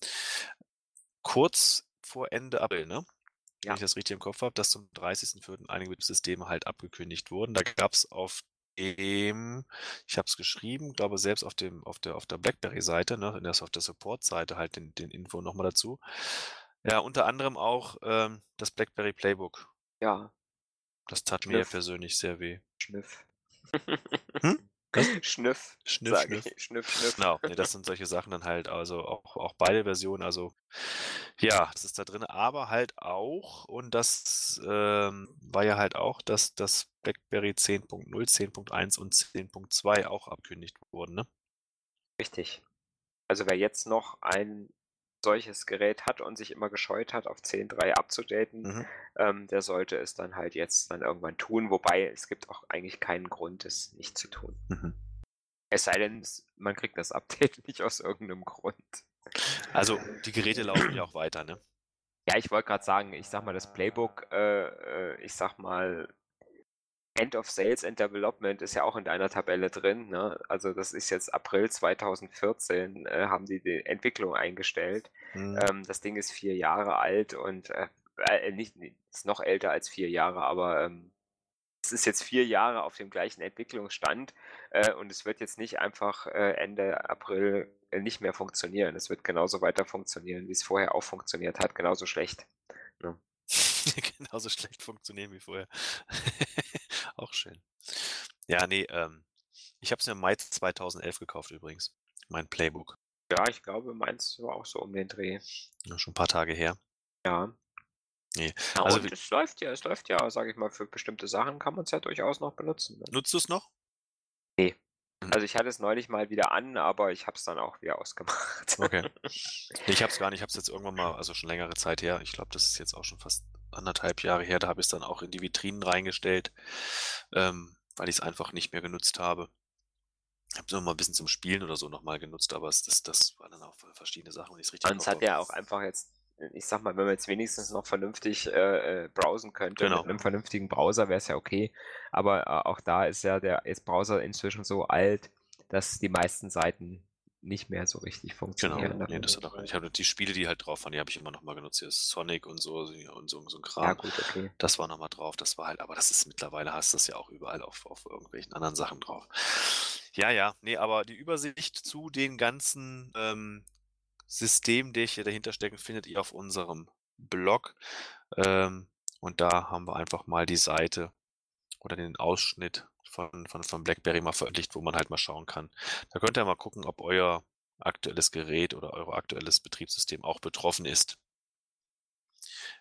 kurz vor Ende April, ne? Wenn Ja. ich das richtig im Kopf habe, dass zum 30.04. einige Betriebssysteme halt abgekündigt wurden. Da gab's auf dem ich habe es geschrieben, glaube selbst auf dem auf der auf der BlackBerry-Seite, ne, in der auf der Support-Seite halt den den Info noch mal dazu. Ja, unter anderem auch, ähm, das BlackBerry Playbook. Ja. Das tat mir Schnüff. persönlich sehr weh. Schnüff. Hm? Was? *laughs* Schnüff, Schnüff, Schnüff. ich. Schnüff, Schnüff. Genau, ne, das sind solche Sachen dann halt, also auch auch beide Versionen, also ja, das ist da drin, aber halt auch und das, ähm, war ja halt auch, dass das BlackBerry 10.0, 10.1 und 10.2 auch abgekündigt wurden, ne? Richtig. Also, wer jetzt noch ein solches Gerät hat und sich immer gescheut hat, auf 10.3 abzudaten, Mhm. ähm, der sollte es dann halt jetzt dann irgendwann tun, wobei es gibt auch eigentlich keinen Grund, es nicht zu tun. Mhm. Es sei denn, man kriegt das Update *laughs* nicht aus irgend 'nem Grund. Also, die Geräte laufen ja auch weiter, ne? Ja, ich wollte grad sagen, ich sage mal, das Playbook, äh, äh, ich sage mal End of Sales and Development ist ja auch in deiner Tabelle drin, ne? Also, das ist jetzt April 2014, äh, haben die die Entwicklung eingestellt. Mhm. Ähm, das Ding ist 4 Jahre alt und, äh, äh, nicht ist noch älter als 4 Jahre, aber, ähm, es ist jetzt 4 Jahre auf dem gleichen Entwicklungsstand, äh, und es wird jetzt nicht einfach, äh, Ende April, nicht mehr funktionieren. Es wird genauso weiter funktionieren, wie's vorher auch funktioniert hat, genauso schlecht, ne? *laughs* Genauso schlecht funktionieren wie vorher. *laughs* Auch schön. Ja, ne, ähm, ich habe es mir im Mai 2011 gekauft übrigens, mein Playbook. Ja, ich glaube, meins war auch so um den Dreh. Ja, schon 'n paar Tage her. Ja. Ne, Ja, also es läuft ja es läuft ja, sage ich mal, für bestimmte Sachen kann man's ja durchaus noch benutzen, ne? Nutzt du's noch? Ne. Mhm. Also, ich hatte es neulich mal wieder an, aber ich habe es dann auch wieder ausgemacht. Okay. *laughs* Ne, ich habe es gar nicht ich habe es jetzt irgendwann mal also, schon längere Zeit her. Ich glaube, das ist jetzt auch schon fast 1,5 Jahre her. Da habe ich's dann auch in die Vitrinen reingestellt, ähm, weil ich's einfach nicht mehr genutzt habe. Habe es noch mal 'n bisschen zum Spielen oder so noch mal genutzt, aber es das das waren dann auch verschiedene Sachen, Und es hat habe. ja auch einfach jetzt ich sage mal, wenn man jetzt wenigstens noch vernünftig, äh, äh, browsen könnte Genau. mit 'nem vernünftigen Browser, wäre es ja okay. Aber, äh, auch da ist ja der ist Browser inzwischen so alt, dass die meisten Seiten nicht mehr so richtig Genau, funktionieren ne, damit. das hat auch ich habe die Spiele, die halt drauf waren, die habe ich immer noch mal genutzt. Hier Sonic und so und so so 'n Ja Kram. gut, okay. Das war noch mal drauf. Das war halt aber das ist mittlerweile hast du's ja auch überall auf auf irgendwelchen anderen Sachen drauf. Ja, ja, ne, aber die Übersicht zu den ganzen, ähm, Systemen, die hier dahinter stecken, findet ihr auf unserem Blog. Ähm, und da haben wir einfach mal die Seite oder den Ausschnitt von von von BlackBerry mal veröffentlicht, wo man halt mal schauen kann. Da könnt ihr mal gucken, ob euer aktuelles Gerät oder euer aktuelles Betriebssystem auch betroffen ist.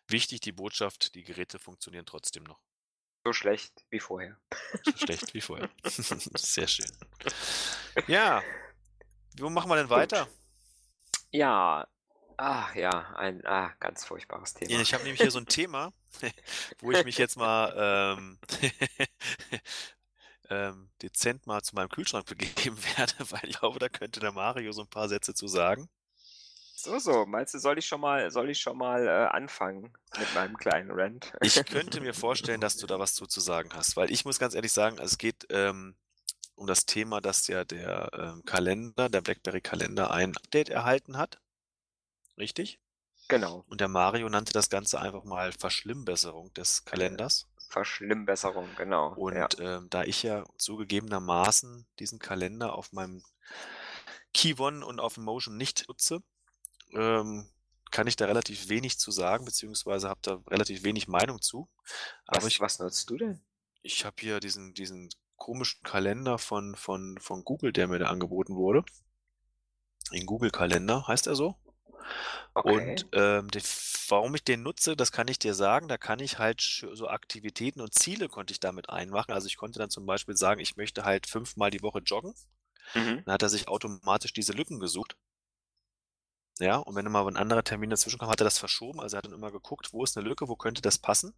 Wichtig die Botschaft, die Geräte funktionieren trotzdem noch. So schlecht wie vorher. So schlecht wie vorher. *laughs* Sehr schön. *laughs* Ja, wo machen wir denn weiter? Ja, ach ja, ein ah, ganz furchtbares Thema. Ich habe nämlich hier so ein Thema, *laughs* wo ich mich jetzt mal ähm, ähm, dezent mal zu meinem Kühlschrank *laughs* begeben werde, weil ich glaube, da könnte der Mario so ein paar Sätze zu sagen. So, so. Meinst du, soll ich schon mal, soll ich schon mal äh, anfangen mit meinem kleinen Rant? *laughs* Ich könnte mir vorstellen, dass du da was zu, zu sagen hast, weil ich muss ganz ehrlich sagen, es geht ähm, um das Thema, dass ja der ähm, Kalender, der BlackBerry-Kalender ein Update erhalten hat. Richtig? Genau. Und der Mario nannte das Ganze einfach mal Verschlimmbesserung des Kalenders. Verschlimmbesserung, genau. Und ja. ähm, da ich ja zugegebenermaßen diesen Kalender auf meinem Key One und auf dem Motion nicht nutze, ähm, kann ich da relativ wenig zu sagen, beziehungsweise habe da relativ wenig Meinung zu. Aber was, ich, was nutzt du denn? Ich habe hier diesen, diesen komischen Kalender von, von, von Google, der mir da angeboten wurde. Den Google-Kalender, heißt er so? Okay. Und ähm, den, warum ich den nutze, das kann ich dir sagen. Da kann ich halt so Aktivitäten und Ziele konnte ich damit einmachen. Also ich konnte dann zum Beispiel sagen, ich möchte halt fünfmal die Woche joggen. Mhm. Dann hat er sich automatisch diese Lücken gesucht. Ja, und wenn immer ein anderer Termin dazwischen kam, hat er das verschoben. Also er hat dann immer geguckt, wo ist eine Lücke, wo könnte das passen?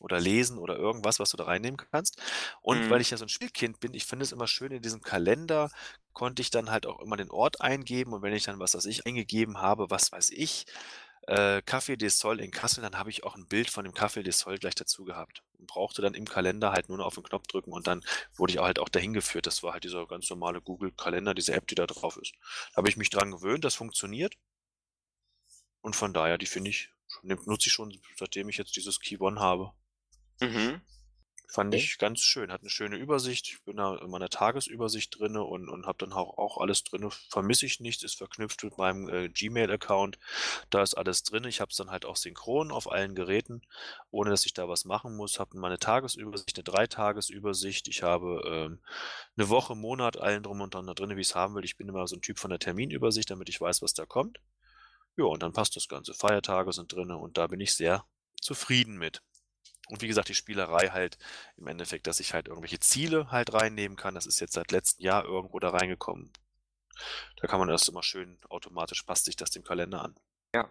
Oder lesen oder irgendwas, was du da reinnehmen kannst. Und mhm. weil ich ja so ein Spielkind bin, ich finde es immer schön, in diesem Kalender konnte ich dann halt auch immer den Ort eingeben. Und wenn ich dann was, was ich eingegeben habe, was weiß ich, äh, Café des Sol in Kassel, dann habe ich auch ein Bild von dem Café des Sol gleich dazu gehabt. Und brauchte dann im Kalender halt nur noch auf den Knopf drücken und dann wurde ich auch halt auch dahin geführt. Das war halt dieser ganz normale Google-Kalender, diese App, die da drauf ist. Da habe ich mich dran gewöhnt, das funktioniert. Und von daher, die finde ich, nutze ich schon, seitdem ich jetzt dieses Key One habe. Mhm. Fand okay. ich ganz schön. Hat eine schöne Übersicht. Ich bin da in meiner Tagesübersicht drin und, und habe dann auch, auch alles drin. Vermisse ich nichts, ist verknüpft mit meinem äh, Gmail-Account. Da ist alles drin. Ich habe es dann halt auch synchron auf allen Geräten, ohne dass ich da was machen muss. Habe meine Tagesübersicht, eine Dreitagesübersicht. Ich habe ähm, eine Woche, Monat, allen drum und dran da drin, wie ich es haben will. Ich bin immer so ein Typ von der Terminübersicht, damit ich weiß, was da kommt. Ja, und dann passt das Ganze. Feiertage sind drin und da bin ich sehr zufrieden mit. Und wie gesagt, die Spielerei halt im Endeffekt, dass ich halt irgendwelche Ziele halt reinnehmen kann. Das ist jetzt seit letztem Jahr irgendwo da reingekommen. Da kann man das immer schön automatisch passt sich das dem Kalender an. Ja.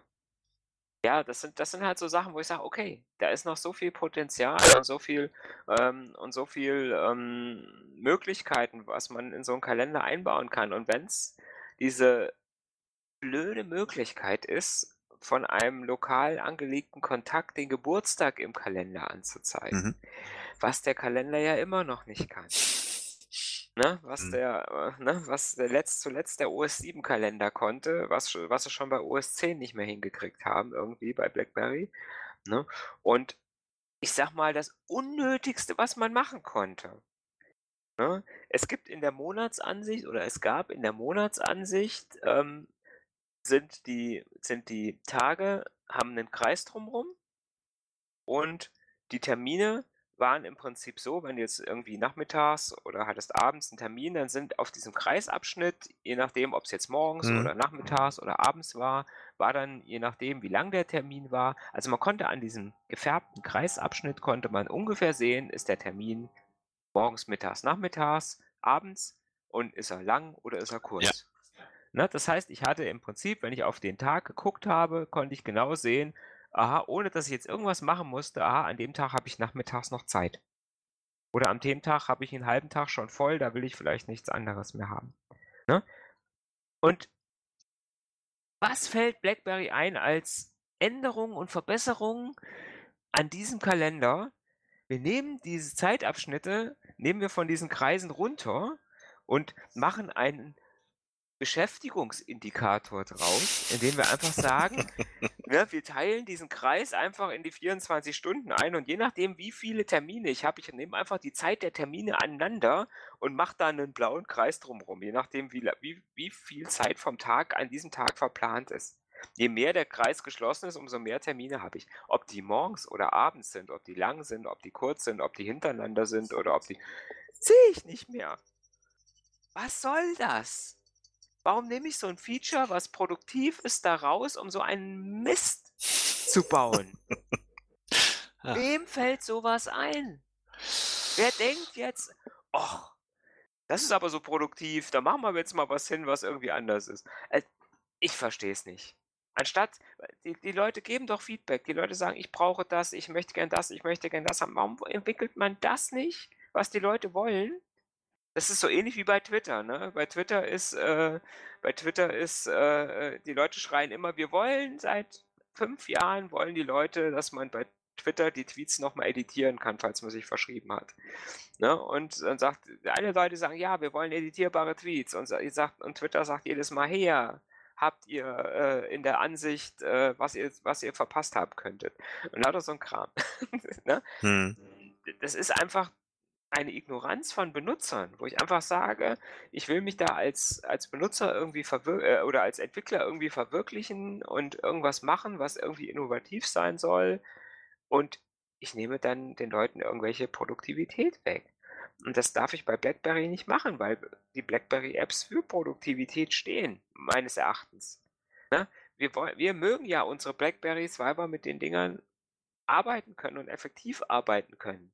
Ja, das sind, das sind halt so Sachen, wo ich sage, okay, da ist noch so viel Potenzial und so viel ähm, und so viel ähm, Möglichkeiten, was man in so einen Kalender einbauen kann. Und wenn es diese blöde Möglichkeit ist, von einem lokal angelegten Kontakt den Geburtstag im Kalender anzuzeigen. Mhm. Was der Kalender ja immer noch nicht kann. Ne? Was mhm. der, äh, ne? was der letzt, zuletzt der OS 7 Kalender konnte, was, was sie schon bei OS 10 nicht mehr hingekriegt haben, irgendwie bei BlackBerry. Ne? Und ich sag mal, das Unnötigste, was man machen konnte. Ne? Es gibt in der Monatsansicht oder es gab in der Monatsansicht ähm, sind die sind die Tage haben einen Kreis drumrum und die Termine waren im Prinzip so, wenn du jetzt irgendwie nachmittags oder hattest abends einen Termin, dann sind auf diesem Kreisabschnitt, je nachdem, ob es jetzt morgens Mhm. oder nachmittags oder abends war, war dann, je nachdem, wie lang der Termin war also, man konnte an diesem gefärbten Kreisabschnitt konnte man ungefähr sehen, ist der Termin morgens, mittags, nachmittags, abends und ist er lang oder ist er kurz? Ja. Ne? Das heißt, ich hatte im Prinzip, wenn ich auf den Tag geguckt habe, konnte ich genau sehen, aha, ohne dass ich jetzt irgendwas machen musste, aha, an dem Tag habe ich nachmittags noch Zeit. Oder am dem Tag habe ich einen halben Tag schon voll, da will ich vielleicht nichts anderes mehr haben. Ne? Und was fällt BlackBerry ein als Änderung und Verbesserung an diesem Kalender? Wir nehmen diese Zeitabschnitte, nehmen wir von diesen Kreisen runter und machen einen Beschäftigungsindikator draus, indem wir einfach sagen, *laughs* ne, wir teilen diesen Kreis einfach in die 24 Stunden ein und je nachdem, wie viele Termine ich habe, ich nehme einfach die Zeit der Termine aneinander und mache da einen blauen Kreis drumherum, je nachdem, wie, wie, wie viel Zeit vom Tag an diesem Tag verplant ist. Je mehr der Kreis geschlossen ist, umso mehr Termine habe ich. Ob die morgens oder abends sind, ob die lang sind, ob die kurz sind, ob die hintereinander sind oder ob die... Sehe ich nicht mehr. Was soll das? Warum nehme ich so ein Feature, was produktiv ist, da raus, um so einen Mist zu bauen. Ja. Wem fällt sowas ein? Wer denkt jetzt, ach, das ist aber so produktiv, da machen wir jetzt mal was hin, was irgendwie anders ist. Äh, ich verstehe es nicht. Anstatt, die, die Leute geben doch Feedback. Die Leute sagen, ich brauche das, ich möchte gern das, ich möchte gern das haben. Warum entwickelt man das nicht, was die Leute wollen? Das ist so ähnlich wie bei Twitter, ne? Bei Twitter ist, äh, bei Twitter ist, äh, äh die Leute schreien immer, wir wollen seit fünf Jahren wollen die Leute, dass man bei Twitter die Tweets nochmal editieren kann, falls man sich verschrieben hat. Ne? Und dann sagt, eine Leute sagen, ja, wir wollen editierbare Tweets. Und, sagt, und Twitter sagt jedes Mal, her, habt ihr äh, in der Ansicht, äh, was, ihr, was ihr verpasst haben könntet. Und lauter so ein Kram. *laughs* ne? hm. Das ist einfach eine Ignoranz von Benutzern, wo ich einfach sage, ich will mich da als, als Benutzer irgendwie äh, oder als Entwickler irgendwie verwirklichen und irgendwas machen, was irgendwie innovativ sein soll. Und ich nehme dann den Leuten irgendwelche Produktivität weg. Und das darf ich bei BlackBerry nicht machen, weil die BlackBerry-Apps für Produktivität stehen, meines Erachtens. Ne? Wir, wir mögen ja unsere BlackBerrys, weil wir mit den Dingern arbeiten können und effektiv arbeiten können.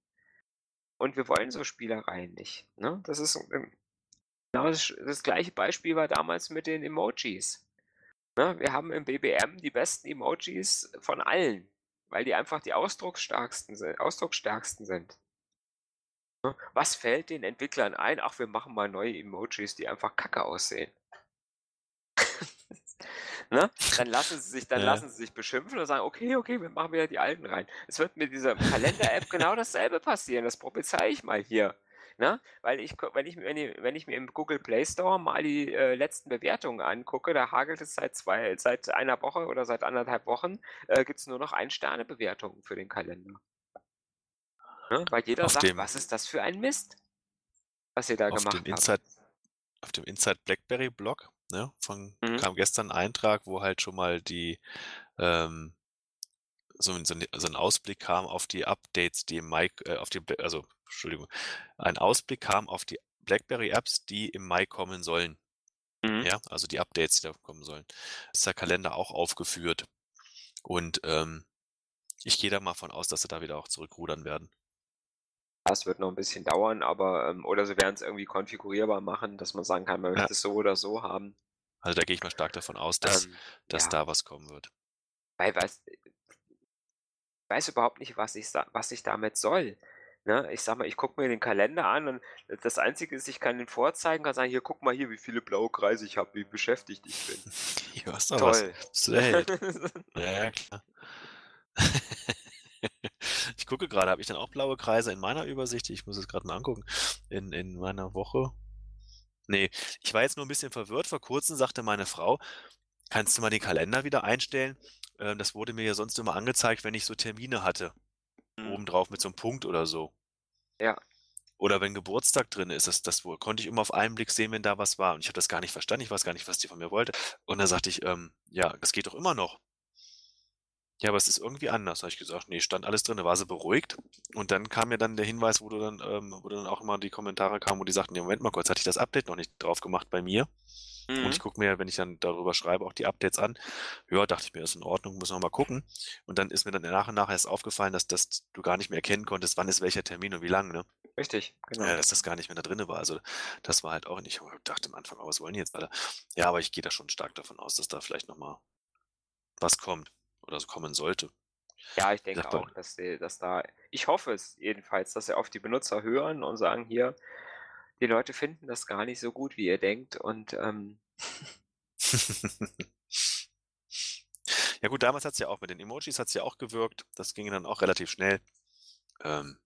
Und wir wollen so Spielereien nicht. Ne? Das ist ähm, genau das, das, gleiche Beispiel war damals mit den Emojis. Ne? Wir haben im BBM die besten Emojis von allen, weil die einfach die ausdrucksstärksten sind. Ausdrucksstärksten sind. Ne? Was fällt den Entwicklern ein? Ach, wir machen mal neue Emojis, die einfach kacke aussehen. *laughs* Ne? Dann lassen sie sich, dann ja. lassen sie sich beschimpfen und sagen, okay, okay, wir machen wieder die alten rein. Es wird mit dieser Kalender-App genau dasselbe passieren. Das prophezei ich mal hier. Ne? Weil ich, wenn ich, wenn ich, wenn ich mir im Google Play Store mal die äh, letzten Bewertungen angucke, da hagelt es seit zwei, seit einer Woche oder seit anderthalb Wochen, äh, gibt es nur noch Ein-Sterne-Bewertungen für den Kalender. Ne? Weil jeder auf sagt, dem, was ist das für ein Mist, was ihr da gemacht Inside, habt. Auf dem Inside BlackBerry Blog Ne? Von, Mhm. kam gestern ein Eintrag, wo halt schon mal die ähm, so, ein- so, so ein Ausblick kam auf die Updates, die im Mai, äh, auf die, also Entschuldigung, ein Ausblick kam auf die BlackBerry-Apps, die im Mai kommen sollen. Mhm. Ja, also die Updates, die da kommen sollen. Ist der Kalender auch aufgeführt. Und ähm, ich gehe da mal von aus, dass sie da wieder auch zurückrudern werden. Das wird noch ein bisschen dauern, aber ähm, oder sie werden es irgendwie konfigurierbar machen, dass man sagen kann, man Ja. möchte es so oder so haben. Also da gehe ich mal stark davon aus, dass, Ähm, dass ja, da was kommen wird. weil weiß, weiß überhaupt nicht, was ich, was ich damit soll. Ne? Ich sag mal, ich gucke mir den Kalender an und das Einzige ist, ich kann den vorzeigen, kann sagen, hier, guck mal hier, wie viele blaue Kreise ich habe, wie beschäftigt ich bin. Hier hast du was. Toll. *laughs* Ja, ja, klar. *laughs* Ich gucke gerade, habe ich dann auch blaue Kreise in meiner Übersicht? Ich muss es gerade mal angucken. In, in meiner Woche. Nee, ich war jetzt nur ein bisschen verwirrt. Vor kurzem sagte meine Frau, kannst du mal den Kalender wieder einstellen? Ähm, das wurde mir ja sonst immer angezeigt, wenn ich so Termine hatte. Hm. Obendrauf mit so einem Punkt oder so. Ja. Oder wenn Geburtstag drin ist, das, das wohl, konnte ich immer auf einen Blick sehen, wenn da was war. Und ich habe das gar nicht verstanden. Ich weiß gar nicht, was die von mir wollte. Und dann sagte ich, ähm, ja, das geht doch immer noch. Ja, aber es ist irgendwie anders. Habe ich gesagt, nee, stand alles drin, da war sie beruhigt. Und dann kam mir dann der Hinweis, wo du dann, ähm, wo dann auch immer die Kommentare kamen, wo die sagten, nee, Moment mal kurz, hatte ich das Update noch nicht drauf gemacht bei mir. Und Mhm. ich gucke mir, wenn ich dann darüber schreibe, auch die Updates an. Ja, dachte ich mir, ist in Ordnung, muss noch mal gucken. Und dann ist mir dann nach und nach erst aufgefallen, dass das du gar nicht mehr erkennen konntest, wann ist welcher Termin und wie lang, ne? Richtig, genau. Ja, dass das gar nicht mehr da drin war. Also das war halt auch nicht. Ich dachte am Anfang, oh, was wollen die jetzt alle? Ja, aber ich gehe da schon stark davon aus, dass da vielleicht noch mal was kommt oder so kommen sollte. Ja, ich denke auch, dass, die, dass da, ich hoffe es jedenfalls, dass sie auf die Benutzer hören und sagen, hier, die Leute finden das gar nicht so gut, wie ihr denkt und ähm, *laughs* ja gut, damals hat es ja auch mit den Emojis hat es ja auch gewirkt. Das ging dann auch relativ schnell. Ähm,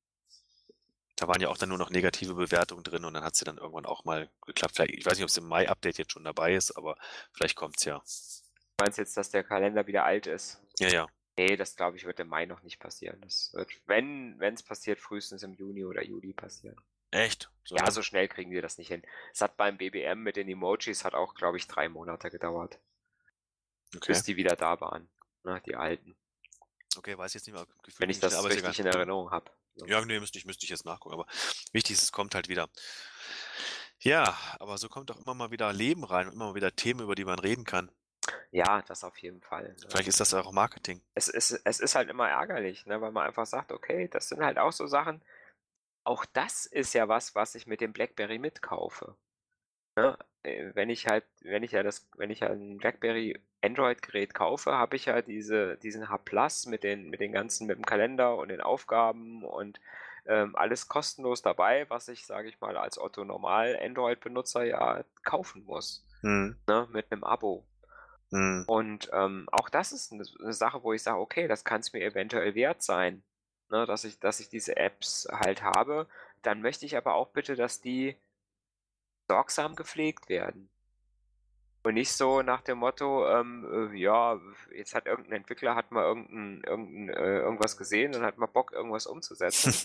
da waren ja auch dann nur noch negative Bewertungen drin und dann hat es ja dann irgendwann auch mal geklappt. Vielleicht, ich weiß nicht, ob es im Mai-Update jetzt schon dabei ist, aber vielleicht kommt es ja. du meinst jetzt, dass der Kalender wieder alt ist? Ja, ja. Nee, das glaube ich wird im Mai noch nicht passieren. Das wird, wenn es passiert, frühestens im Juni oder Juli passieren. Echt? So Ja, so schnell kriegen wir das nicht hin. Es hat beim BBM mit den Emojis hat auch, glaube ich, drei Monate gedauert, Okay. bis die wieder da waren, ne, die alten. Okay, weiß ich jetzt nicht mehr. Gefühlt Wenn ich das aber richtig in Erinnerung habe. Ja, nee, müsste ich, müsste ich jetzt nachgucken. Aber wichtig ist, es kommt halt wieder. Ja, aber so kommt auch immer mal wieder Leben rein und immer mal wieder Themen, über die man reden kann. Ja, das auf jeden Fall, ne? Vielleicht ist das auch Marketing. Es ist es ist halt immer ärgerlich, ne, weil man einfach sagt: „Okay, das sind halt auch so Sachen“ auch das ist ja was, was ich mit dem BlackBerry mitkaufe, ne? Äh, wenn ich halt wenn ich ja das wenn ich ja 'n BlackBerry Android-Gerät kaufe, habe ich ja diese diesen Hub Plus mit den mit den ganzen mit dem Kalender und den Aufgaben und, ähm, alles kostenlos dabei, was ich, sage ich mal, als Otto Normal-Android-Benutzer ja kaufen muss, Mhm. ne, mit 'nem Abo. Mhm. Und, ähm, auch das ist 'ne 'ne Sache, wo ich sage: „Okay, das kann's mir eventuell wert sein, ne, dass ich dass ich diese Apps halt habe.“ Dann möchte ich aber auch bitte, dass die sorgsam gepflegt werden. Und nicht so nach dem Motto, ähm, äh, ja, jetzt hat irgend 'n Entwickler hat mal irgend 'n irgend 'n äh, irgendwas gesehen und hat mal Bock, irgendwas umzusetzen.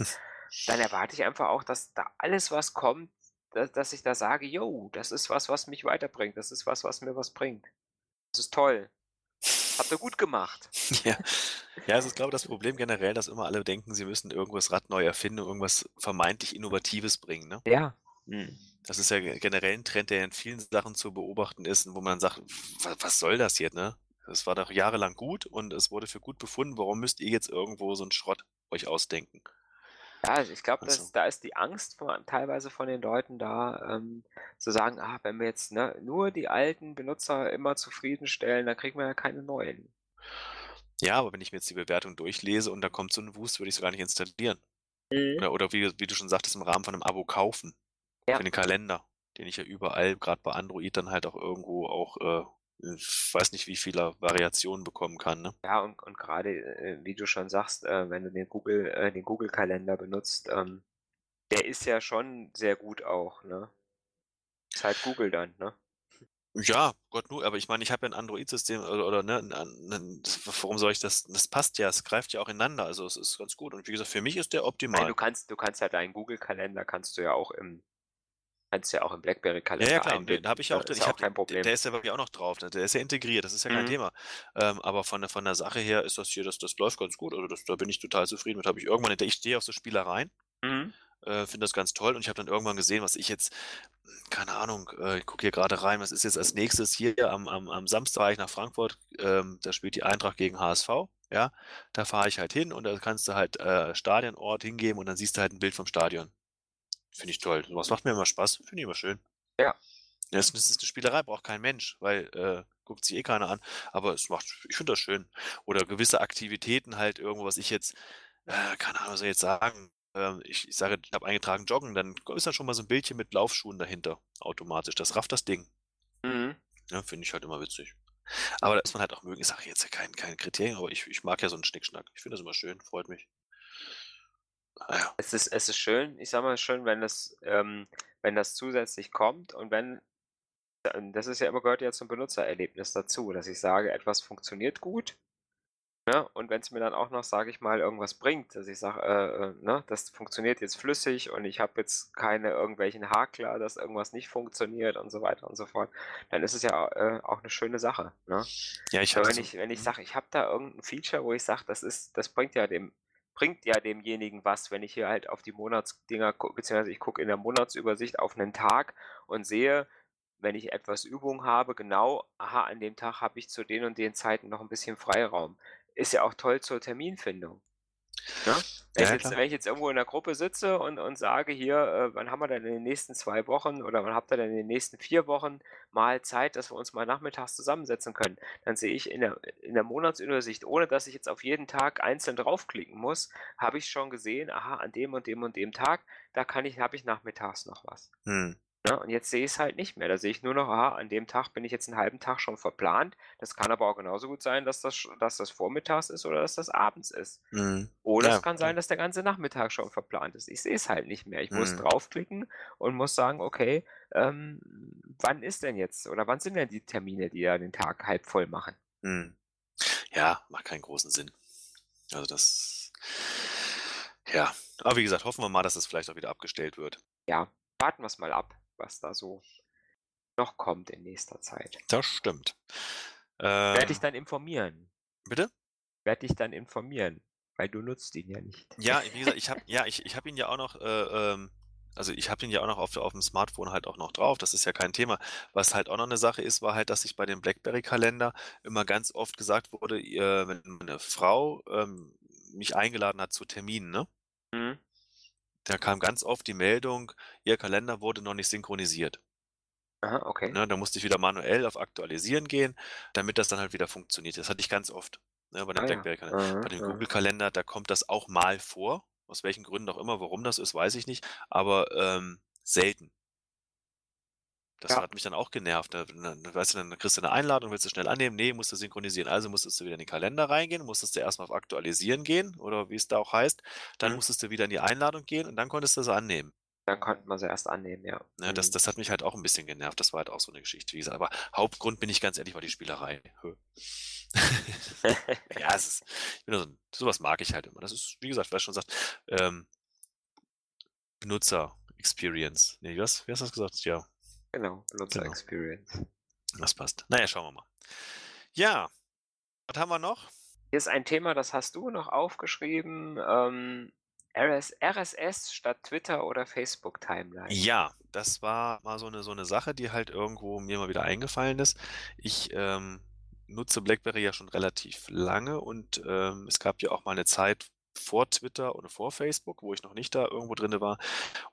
Dann erwarte ich einfach auch, dass da alles, was kommt, da dass ich da sage: „Jo, das ist was, was mich weiterbringt. Das ist was, was mir was bringt. Das ist toll. Habt ihr gut gemacht.“ *laughs* Ja. Ja, also, ich glaube, das Problem generell, dass immer alle denken, sie müssen irgendwo das Rad neu erfinden und irgendwas vermeintlich Innovatives bringen, ne? Ja. Mhm. Das ist ja ge generell 'n Trend, der in vielen Sachen zu beobachten ist und wo man sagt: „Wa was soll das jetzt, ne? Das war doch jahrelang gut und es wurde für gut befunden. Warum müsst ihr jetzt irgendwo so 'n Schrott euch ausdenken?“ Ja, also, ich glaube, Also da ist die Angst von teilweise von den Leuten da, ähm, zu sagen: „Ah, wenn wir jetzt, ne, nur die alten Benutzer immer zufriedenstellen, dann kriegen wir ja keine neuen.“ Ja, aber wenn ich mir jetzt die Bewertung durchlese und da kommt so 'n Wust, würde ich's gar nicht installieren. Mhm. Oder oder wie wie du schon sagtest, im Rahmen von 'nem Abo kaufen Ja. für den Kalender, den ich ja überall, grad bei Android, dann halt auch irgendwo auch, äh, ich weiß nicht, wie viele Variationen bekommen kann, ne? Ja, und und grade, äh, wie du schon sagst, äh, wenn du den Google äh, den Google-Kalender benutzt, ähm, der ist ja schon sehr gut auch, ne? Ist halt Google dann, ne? Ja, Gott nur aber ich meine, ich habe ja 'n Android-System oder oder, ne, 'n 'nen warum soll ich das das passt ja, es greift ja auch ineinander. Also, es ist ganz gut und wie gesagt, für mich ist der Nein, du optimal. kannst du kannst ja deinen Google-Kalender kannst du ja auch im kannst du ja auch im Ja, ja, BlackBerry-Kalender klar, den habe ich ja auch. Ist Ich ja auch habe kein Problem. der ist ja wirklich auch noch drauf, ne? Der ist ja integriert, das ist ja kein Mhm. Thema. Ähm, aber von der von der Sache her ist das hier das das läuft ganz gut. Also, das da bin ich total zufrieden mit. Habe ich irgendwann ich stehe auf so Spielereien, Mhm. äh, finde das ganz toll und ich habe dann irgendwann gesehen, was ich jetzt keine Ahnung, äh, ich gucke hier grade rein, was ist jetzt als Nächstes hier am am am Samstag nach Frankfurt, ähm, da spielt die Eintracht gegen HSV, ja? Da fahre ich halt hin und da kannst du halt, äh, Stadionort hingeben und dann siehst du halt 'n Bild vom Stadion. Finde ich toll. Was macht mir immer Spaß, finde ich immer schön. Ja. Ja, das das ist 'ne Spielerei, braucht kein Mensch, weil, äh, guckt sich eh keiner an, aber es macht ich finde das schön. Oder gewisse Aktivitäten halt irgendwo, was ich jetzt äh, keine Ahnung, was soll ich jetzt sagen? Ähm, ich ich sage, ich habe eingetragen joggen, dann ist da schon mal so 'n Bildchen mit Laufschuhen dahinter automatisch. Das rafft das Ding. Mhm. Ja, finde ich halt immer witzig. Aber da ist man halt auch mögen ist auch jetzt ja kein kein Kriterium, aber ich ich mag ja so 'n Schnickschnack. Ich finde das immer schön, freut mich. Ah ja. Es ist es ist schön ich sage mal, schön, wenn das ähm, wenn das zusätzlich kommt und wenn ähm, das ist ja immer gehört ja zum Benutzererlebnis dazu, dass ich sage, etwas funktioniert gut, ne? Und wenn's mir dann auch noch, sage ich mal, irgendwas bringt, dass ich sage, äh, äh, ne, das funktioniert jetzt flüssig und ich habe jetzt keine irgendwelchen Hakler, dass irgendwas nicht funktioniert und so weiter und so fort, dann ist es ja, äh, auch 'ne schöne Sache, ne? Ja, ich wenn ich wenn ich mhm. sage, ich habe da irgend 'n Feature, wo ich sage, das ist das bringt ja dem bringt ja demjenigen was, wenn ich hier halt auf die Monatsdinger gucke beziehungsweise ich gucke in der Monatsübersicht auf 'nen Tag und sehe, wenn ich etwas Übung habe, genau, aha, an dem Tag habe ich zu den und den Zeiten noch 'n bisschen Freiraum. Ist ja auch toll zur Terminfindung, ne? Wenn Ja, ich ja, jetzt wenn ich jetzt irgendwo in 'ner Gruppe sitze und und sage: „Hier, äh, wann haben wir denn in den nächsten 2 Wochen oder wann habt ihr denn in den nächsten 4 Wochen mal Zeit, dass wir uns mal nachmittags zusammensetzen können?“ Dann sehe ich in der in der Monatsübersicht, ohne dass ich jetzt auf jeden Tag einzeln draufklicken muss, habe ich schon gesehen: „Aha, an dem und dem und dem Tag, da kann ich habe ich nachmittags noch was.“ Mhm. Ne, und jetzt sehe ich's halt nicht mehr. Da sehe ich nur noch: „Aha, an dem Tag bin ich jetzt 'n halben Tag schon verplant.“ Das kann aber auch genauso gut sein, dass das dass das vormittags ist oder dass das abends ist. Mhm. Oder es Ja, kann klar. sein, dass der ganze Nachmittag schon verplant ist. Ich sehe es halt nicht mehr. Ich muss Mhm. draufklicken und muss sagen: „Okay, ähm, wann ist denn jetzt oder wann sind denn die Termine, die ja den Tag halb voll machen?“ Mhm. Ja, macht keinen großen Sinn. Also, das ja, aber wie gesagt, hoffen wir mal, dass es vielleicht auch wieder abgestellt wird. Ja, warten wir's mal ab, was da so noch kommt in nächster Zeit. Das stimmt. Werde Äh dich dann informieren. Bitte? Werde dich dann informieren, weil du nutzt ihn ja nicht. Ja, wie gesagt, ich habe ja, ich ich habe ihn ja auch noch, äh, ähm Also, ich habe den ja auch noch auf auf'm Smartphone halt auch noch drauf, das ist ja kein Thema. Was halt auch noch 'ne Sache ist, war halt, dass ich bei dem Blackberry-Kalender immer ganz oft gesagt wurde, äh, wenn meine Frau, ähm, mich eingeladen hat zu Terminen, ne? Da kam ganz oft die Meldung, ihr Kalender wurde noch nicht synchronisiert. Aha, okay. Ne, da musste ich wieder manuell auf Aktualisieren gehen, damit das dann halt wieder funktioniert. Das hatte ich ganz oft, ne, bei dem Ah. Blackberry-Kalender. Mhm, Bei dem mhm. Google-Kalender, da kommt das auch mal vor, aus welchen Gründen auch immer. Warum das ist, weiß ich nicht, aber, ähm, selten. Das Ja. hat mich dann auch genervt, ne? Dann weißt du, dann kriegst du 'ne Einladung, willst du schnell annehmen, ne, musst du synchronisieren. Also musstest du wieder in den Kalender reingehen, musstest du erst mal auf Aktualisieren gehen oder wie's da auch heißt. Dann Mhm. musstest du wieder in die Einladung gehen und dann konntest du sie annehmen. Dann konnte man sie erst annehmen, ja. Ne, das Mhm. das hat mich halt auch 'n bisschen genervt. Das war halt auch so 'ne Geschichte, wie gesagt. Aber Hauptgrund, bin ich ganz ehrlich, war die Spielerei. *laughs* Ja, es ist ich bin so 'n so was mag ich halt immer. Das ist, wie gesagt, wer schon sagt, ähm Benutzer-Experience. Ne, was wie hast du das gesagt? Ja. Genau, Genau. Benutzer-Experience. Das passt. Na ja, schauen wir mal. Ja, was haben wir noch? Hier ist ein Thema, das hast du noch aufgeschrieben, ähm, RS RSS statt Twitter oder Facebook-Timeline. Ja, das war mal so 'ne so 'ne Sache, die halt irgendwo mir mal wieder eingefallen ist. Ich, ähm, nutze BlackBerry ja schon relativ lange und, ähm, es gab ja auch mal 'ne Zeit vor Twitter und vor Facebook, wo ich noch nicht da irgendwo drinne war.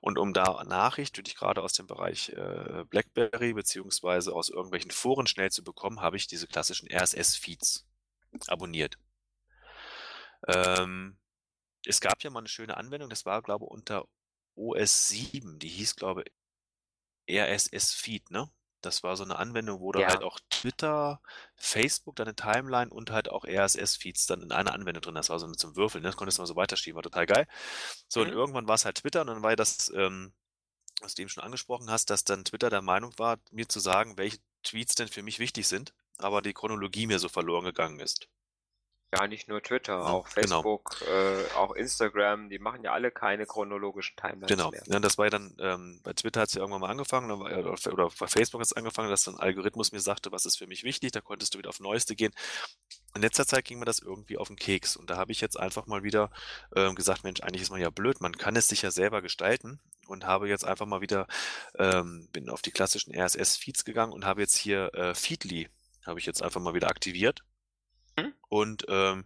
Und um da Nachrichten, die ich grade aus dem Bereich, äh, BlackBerry beziehungsweise aus irgendwelchen Foren schnell zu bekommen, habe ich diese klassischen RSS-Feeds abonniert. Ähm, es gab ja mal 'ne schöne Anwendung, das war, glaube unter OS 7, die hieß, glaube RSS-Feed, ne? Das war so 'ne Anwendung, wo Ja. halt auch Twitter, Facebook, deine Timeline und halt auch RSS-Feeds dann in einer Anwendung drin. Das war so mit so 'nem Würfel, ne? Das konntest du immer so weiterschieben, war total geil. So, und Mhm. irgendwann war's halt Twitter und dann war ja das, ähm, was du eben schon angesprochen hast, dass dann Twitter der Meinung war, mir zu sagen, welche Tweets denn für mich wichtig sind, aber die Chronologie mir so verloren gegangen ist. Ja, nicht nur Twitter, auch genau. Facebook, äh, auch Instagram, die machen ja alle keine chronologischen Timelines Genau. mehr. Ne, das war ja dann, ähm bei Twitter hat's ja irgendwann mal angefangen, dann war ja oder oder bei Facebook hat's angefangen, dass so 'n Algorithmus mir sagte, was ist für mich wichtig, da konntest du wieder auf Neueste gehen. In letzter Zeit ging mir das irgendwie auf 'n Keks und da habe ich jetzt einfach mal wieder, ähm, gesagt: „Mensch, eigentlich ist man ja blöd, man kann es sich ja selber gestalten“ und habe jetzt einfach mal wieder ähm, bin auf die klassischen RSS-Feeds gegangen und habe jetzt hier, äh, Feedly habe ich jetzt einfach mal wieder aktiviert. Mhm. Und, ähm,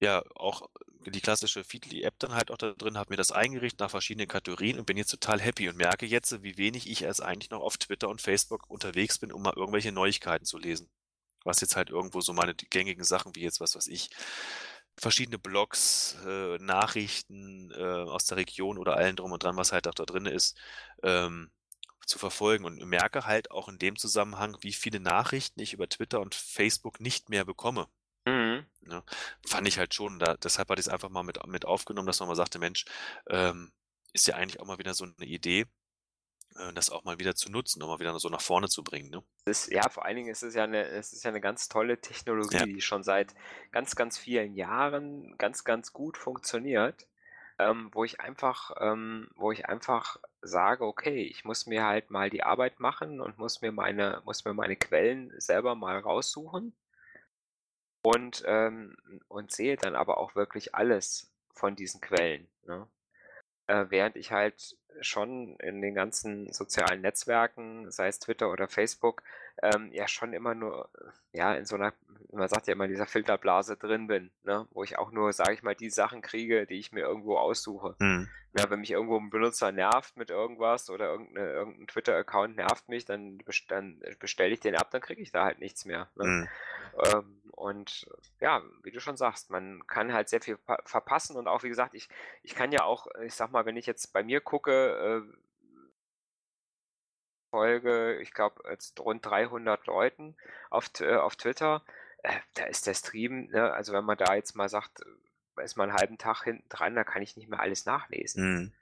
ja, auch die klassische Feedly-App dann halt auch da drin, habe mir das eingerichtet nach verschiedenen Kategorien und bin jetzt total happy und merke jetzt, wie wenig ich jetzt eigentlich noch auf Twitter und Facebook unterwegs bin, um mal irgendwelche Neuigkeiten zu lesen. Was jetzt halt irgendwo so meine gängigen Sachen wie jetzt, was weiß ich, verschiedene Blogs, äh, Nachrichten, äh, aus der Region oder allem drum und dran, was halt auch da drinne ist, ähm, zu verfolgen und merke halt auch in dem Zusammenhang, wie viele Nachrichten ich über Twitter und Facebook nicht mehr bekomme. Ne? Fand ich halt schon, da deshalb hatte ich's einfach mal mit mit aufgenommen, dass man mal sagte: „Mensch, ähm, ist ja eigentlich auch mal wieder so 'ne Idee, äh, das auch mal wieder zu nutzen, um mal wieder so nach vorne zu bringen“, ne? Das ja, vor allen Dingen ist es ja 'ne es ist ja 'ne ganz tolle Technologie, Ja. die schon seit ganz, ganz vielen Jahren ganz, ganz gut funktioniert, ähm, wo ich einfach ähm, wo ich einfach sage: „Okay, ich muss mir halt mal die Arbeit machen und muss mir meine muss mir meine Quellen selber mal raussuchen“ und, ähm und sehe dann aber auch wirklich alles von diesen Quellen, ne? Äh, während ich halt schon in den ganzen sozialen Netzwerken, sei es Twitter oder Facebook, ähm, ja schon immer nur, ja, in so 'ner man sagt ja immer, in dieser Filterblase drin bin, ne, wo ich auch nur, sage ich mal, die Sachen kriege, die ich mir irgendwo aussuche. Mhm. Ja, wenn mich irgendwo 'n Benutzer nervt mit irgendwas oder irgend 'ne irgend 'n Twitter-Account nervt mich, dann dann bestelle ich den ab, dann kriege ich da halt nichts mehr, ne? Mhm. Ähm, und ja, wie du schon sagst, man kann halt sehr viel pa verpassen und auch, wie gesagt, ich ich kann ja auch ich sage mal, wenn ich jetzt bei mir gucke, äh folge, ich glaube, jetzt rund 300 Leuten auf T auf Twitter, äh, da ist der Stream, ne also wenn man da jetzt mal sagt, da ist man 'n halben Tag hinten dran, da kann ich nicht mehr alles nachlesen. Mhm.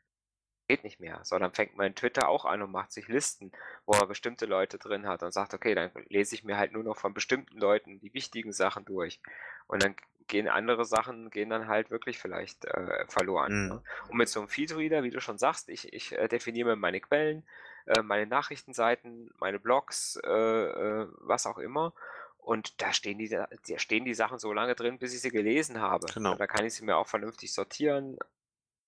Geht nicht mehr, sondern fängt man in Twitter auch an und macht sich Listen, wo er bestimmte Leute drin hat und sagt: „Okay, dann lese ich mir halt nur noch von bestimmten Leuten die wichtigen Sachen durch.“ Und dann gehen andere Sachen gehen dann halt wirklich vielleicht, äh, verloren, Mhm. ne? Und mit so 'nem Feedreader, wie du schon sagst, ich ich, äh, definiere mir meine Quellen, äh, meine Nachrichtenseiten, meine Blogs, äh, äh, was auch immer. Und da stehen die da stehen die Sachen so lange drin, bis ich sie gelesen habe. Genau. Da kann ich sie mir auch vernünftig sortieren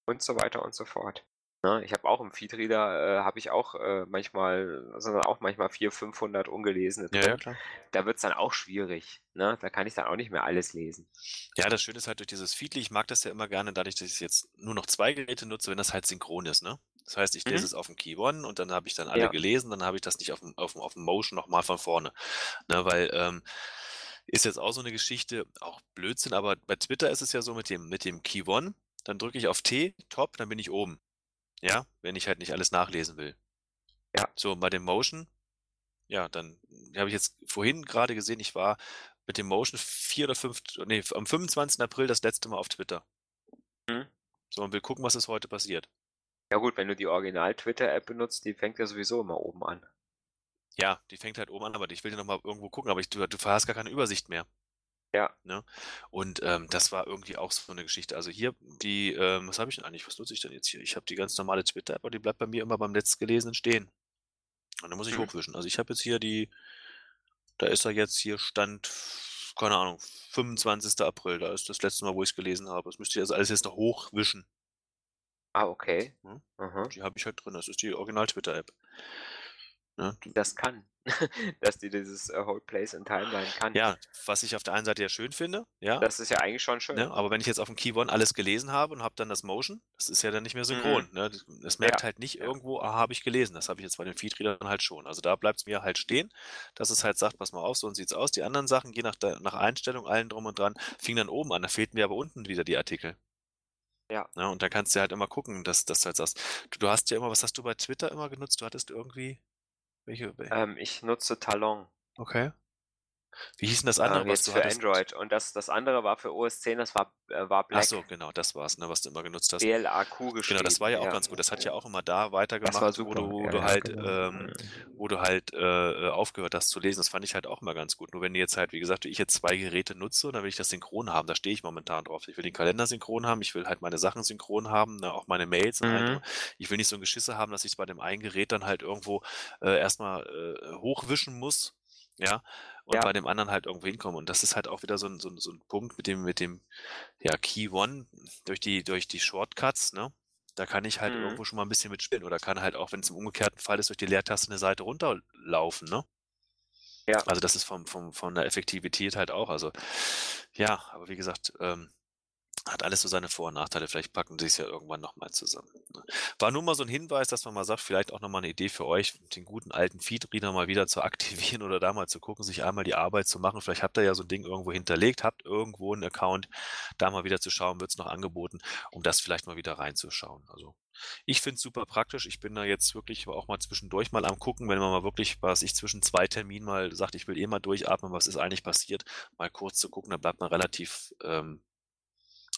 und so weiter und so fort. Ne, ich habe auch im Feedreader, äh, habe ich auch, äh, manchmal sind dann auch manchmal 400, 500 ungelesene Ja, ja, drin. klar. Da wird's dann auch schwierig, ne? Da kann ich dann auch nicht mehr alles lesen. Ja, das Schöne ist halt durch dieses Feedly, ich mag das ja immer gerne dadurch, dass ich jetzt nur noch 2 Geräte nutze, wenn das halt synchron ist, ne? Das heißt, ich lese Mhm. es auf'm Key One und dann habe ich dann alle Ja. gelesen, dann habe ich das nicht auf'm auf'm auf'm Motion noch mal von vorne, ne? Weil, ähm, ist jetzt auch so 'ne Geschichte, auch Blödsinn, aber bei Twitter ist es ja so mit dem mit dem Key One, dann drücke ich auf T, Top, dann bin ich oben. Ja, wenn ich halt nicht alles nachlesen will. Ja. So, bei dem Motion, ja, dann habe ich jetzt vorhin grade gesehen, ich war mit dem Motion 4 oder 5 ne, am 25. April das letzte Mal auf Twitter. Mhm. So, und will gucken, was ist heute passiert. Ja gut, wenn du die Original-Twitter-App benutzt, die fängt ja sowieso immer oben an. Ja, die fängt halt oben an, aber ich will ja noch mal irgendwo gucken, aber ich du du hast gar keine Übersicht mehr. Ja. Ne? Und, ähm, das war irgendwie auch so 'ne Geschichte. Also hier die, ähm was habe ich denn eigentlich? Was nutze ich denn jetzt hier? Ich habe die ganz normale Twitter-App, aber die bleibt bei mir immer beim Letztgelesenen stehen. Und dann muss ich Mhm. hochwischen. Also, ich habe jetzt hier die da ist er jetzt hier Stand, keine Ahnung, 25. April. Da ist das letzte Mal, wo ich's gelesen habe. Das müsste ich also alles jetzt noch hochwischen. Ah, okay. Mhm. Die habe ich halt drin. Das ist die Original-Twitter-App. Ne? Das kann. *laughs* Dass die dieses, äh, Hold Place in Timeline kann. Ja, was ich auf der einen Seite ja schön finde, ja, Das ist ja eigentlich schon schön. ne? Aber wenn ich jetzt auf'm Key One alles gelesen habe und habe dann das Motion, das ist ja dann nicht mehr synchron, Mhm. ne? Das es merkt Ja, halt nicht irgendwo: „Ah, habe ich gelesen.“ Das habe ich jetzt bei den Feedreadern halt schon. Also, da bleibt's mir halt stehen, dass es halt sagt: „Pass mal auf, so und sieht's aus.“ Die anderen Sachen, je nach nach Einstellung, allem drum und dran, fingen dann oben an. Da fehlten mir aber unten wieder die Artikel. Ja. Ne, und da kannst du halt immer gucken, dass dass du halt sagst du du hast ja immer was hast du bei Twitter immer genutzt? Du hattest irgendwie welche wel Ähm, ich nutze Talon. Okay. Wie hieß 'n das andere, Ähm, was du für hattest? Android. Und das das andere war für OS 10, das war äh, war Black. so, genau, das war's, ne, was du immer genutzt hast. B-L-A-Q geschrieben. Genau, das war ja auch ja. ganz gut. Das hat ja auch immer da weitergemacht, wo du wo Ja, du halt, genau. ähm wo du halt, äh, äh, aufgehört hast zu lesen. Das fand ich halt auch immer ganz gut. Nur wenn du jetzt halt, wie gesagt, ich jetzt 2 Geräte nutze, dann will ich das synchron haben. Da stehe ich momentan drauf. Ich will den Kalender synchron haben, ich will halt meine Sachen synchron haben, ne, auch meine Mails und allem Mhm. drum. Ich will nicht so 'n Geschisse haben, dass ich's bei dem einen Gerät dann halt irgendwo, äh, erst mal, äh, hochwischen muss, ja, und Ja. bei dem anderen halt irgendwo hinkomme. Und das ist halt auch wieder so 'n so 'n so 'n Punkt mit dem mit dem, ja, Key One durch die durch die Shortcuts, ne? Da kann ich halt Mhm. irgendwo schon mal 'n bisschen mitspielen oder kann halt auch, wenn's im umgekehrten Fall ist, durch die Leertaste 'ne Seite runterlaufen, ne? Ja. Also, das ist vom vom von der Effektivität halt auch also, ja, aber wie gesagt, ähm, hat alles so seine Vor und Nachteile. Vielleicht packen sie's ja irgendwann noch mal zusammen, ne? War nur mal so 'n Hinweis, dass man mal sagt, vielleicht auch noch mal 'ne Idee für euch, den guten alten Feedreader mal wieder zu aktivieren *laughs* oder da mal zu gucken, sich einmal die Arbeit zu machen. Vielleicht habt ihr ja so 'n Ding irgendwo hinterlegt, habt irgendwo 'n Account, da mal wieder zu schauen, wird's noch angeboten, um das vielleicht mal wieder reinzuschauen. Also, ich finde es super praktisch. Ich bin da jetzt wirklich auch mal zwischendurch mal am Gucken, wenn man mal wirklich, was ich, zwischen 2 Terminen mal sagt: „Ich will eh mal durchatmen, was ist eigentlich passiert?“ Mal kurz zu gucken, da bleibt man relativ, ähm,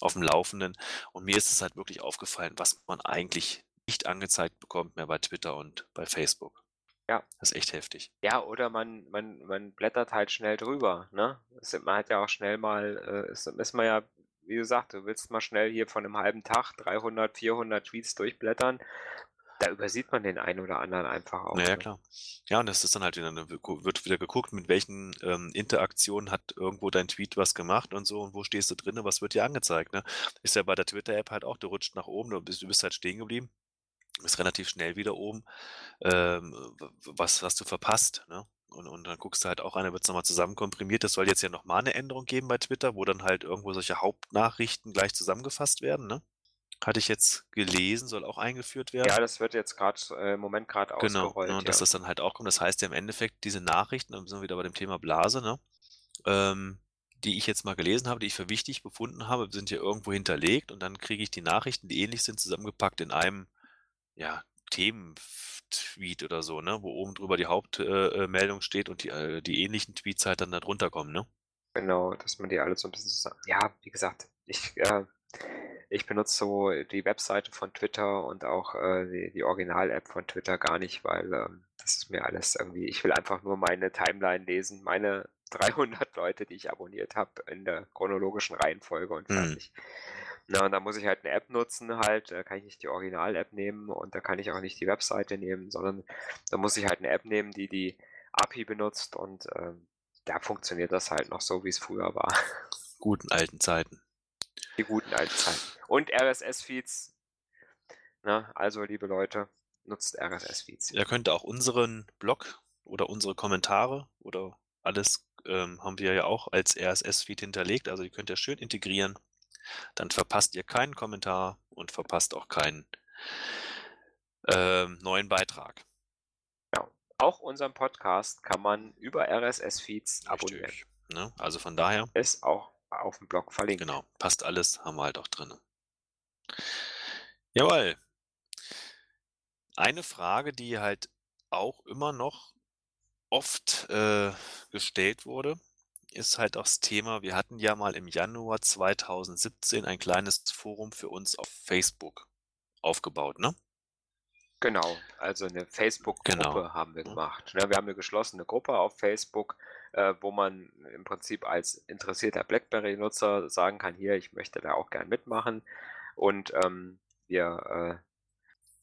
auf'm Laufenden. Und mir ist es halt wirklich aufgefallen, was man eigentlich nicht angezeigt bekommt mehr bei Twitter und bei Facebook. Ja. Das ist echt heftig. Ja, oder man man man blättert halt schnell drüber, ne? Man hat ja auch schnell mal äh, ist ist man ja wie gesagt, du willst mal schnell hier von 'nem halben Tag 300, 400 Tweets durchblättern. Da übersieht man den einen oder anderen einfach auch, Na ja, ne? klar. Ja, und das ist dann halt wieder wird wieder geguckt, mit welchen, ähm, Interaktionen hat irgendwo dein Tweet was gemacht und so und wo stehst du drinne, was wird dir angezeigt, ne? Ist ja bei der Twitter-App halt auch, du rutscht nach oben, du bist du bist halt stehen geblieben, bist relativ schnell wieder oben. Ähm, was hast du verpasst, ne? Und und dann guckst du halt auch rein, da wird's noch mal zusammen komprimiert. Das soll jetzt ja noch mal 'ne Änderung geben bei Twitter, wo dann halt irgendwo solche Hauptnachrichten gleich zusammengefasst werden, ne? Hatte ich jetzt gelesen, soll auch eingeführt werden. Ja, das wird jetzt grad äh, im Moment grad Genau, ausgerollt, ne, und dass ja. das dann halt auch kommt. Das heißt ja im Endeffekt, diese Nachrichten, da sind wir wieder bei dem Thema Blase, ne, ähm, die ich jetzt mal gelesen habe, die ich für wichtig befunden habe, sind ja irgendwo hinterlegt und dann kriege ich die Nachrichten, die ähnlich sind, zusammengepackt in einem, ja, Themen-Tweet oder so, ne, wo oben drüber die Haupt äh, äh, steht und die äh, die ähnlichen Tweets halt dann da drunter kommen, ne? Genau, dass man die alle so 'n bisschen zusammen ja, wie gesagt, ich äh, ich benutze so die Webseite von Twitter und auch, äh, die die Original-App von Twitter gar nicht, weil, ähm, das ist mir alles irgendwie ich will einfach nur meine Timeline lesen, meine *laughs* 300 Leute, die ich abonniert habe in der chronologischen Reihenfolge und Mhm. fertig. Ne, und da muss ich halt 'ne App nutzen halt, da kann ich nicht die Original-App nehmen und da kann ich auch nicht die Webseite nehmen, sondern da muss ich halt 'ne App nehmen, die die API benutzt und, ähm, da funktioniert das halt noch so, wie's früher war. Guten alten Zeiten. Die guten alten Zeiten. Und RSS-Feeds Ne? Also, liebe Leute, nutzt RSS-Feeds. Ihr könnt auch unseren Blog oder unsere Kommentare oder alles ähm, haben wir ja auch als RSS-Feed hinterlegt. Also, die könnt ihr schön integrieren. Dann verpasst ihr keinen Kommentar und verpasst auch keinen ähm, neuen Beitrag. Ja. Auch unseren Podcast kann man über RSS-Feeds abonnieren. Ne? Also, von daher Ist auch auf dem Blog verlinkt. Genau, passt alles, haben wir halt auch drin. Jawohl. Eine Frage, die halt auch immer noch oft äh, gestellt wurde, ist halt auch das Thema, wir hatten ja mal im Januar 2017 ein kleines Forum für uns auf Facebook aufgebaut, ne? Genau, also eine Facebook-Gruppe Genau. haben wir Mhm. gemacht. Ne, wir haben eine geschlossene Gruppe auf Facebook, äh, wo man im Prinzip als interessierter BlackBerry-Nutzer sagen kann: „Hier, ich möchte da auch gern mitmachen“ und, ähm, wir, äh,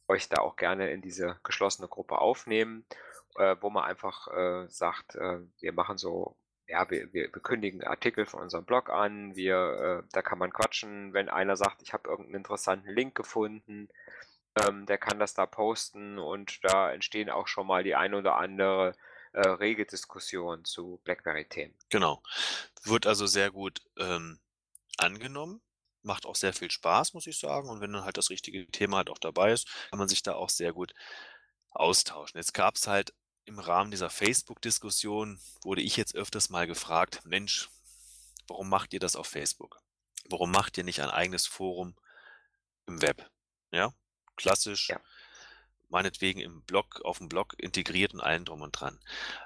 euch da auch gerne in diese geschlossene Gruppe aufnehmen, äh, wo man einfach, äh, sagt, äh, wir machen so ja, wir wir wir kündigen Artikel von unserem Blog an, wir äh, da kann man quatschen. Wenn einer sagt: „Ich habe irgend 'n interessanten Link gefunden“, ähm, der kann das da posten und da entstehen auch schon mal die ein oder andere, äh, rege Diskussion zu BlackBerry-Themen. Genau. Wird also sehr gut, ähm, angenommen. Macht auch sehr viel Spaß, muss ich sagen. Und wenn dann halt das richtige Thema halt auch dabei ist, kann man sich da auch sehr gut austauschen. Jetzt gab's halt im Rahmen dieser Facebook-Diskussion wurde ich jetzt öfters mal gefragt: „Mensch, warum macht ihr das auf Facebook? Warum macht ihr nicht ein eigenes Forum im Web?“ Ja, klassisch, Ja. Meinetwegen im Blog aufm Blog integriert und allem drum und dran.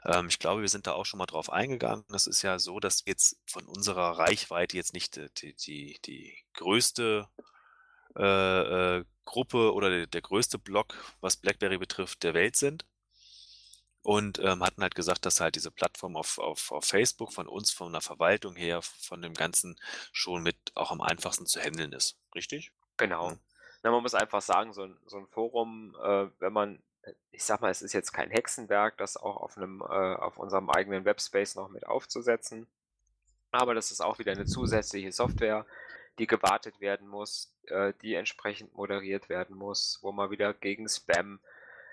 Ähm, ich glaube, wir sind da auch schon mal drauf eingegangen. Es ist ja so, dass jetzt von unserer Reichweite jetzt nicht d die die die größte, äh, äh, Gruppe oder der der größte Blog, was BlackBerry betrifft, der Welt sind. Und, ähm, hatten halt gesagt, dass halt diese Plattform auf auf auf Facebook von uns, von der Verwaltung her, von dem Ganzen schon mit auch am einfachsten zu händeln ist. Richtig? Genau. Na, man muss einfach sagen, so 'n so 'n Forum, äh, wenn man äh, ich sage mal, es ist jetzt kein Hexenwerk, das auch auf 'nem äh, auf unserem eigenen Webspace noch mit aufzusetzen. Aber das ist auch wieder 'ne zusätzliche Software, die gewartet werden muss, äh, die entsprechend moderiert werden muss, wo man wieder gegen Spam,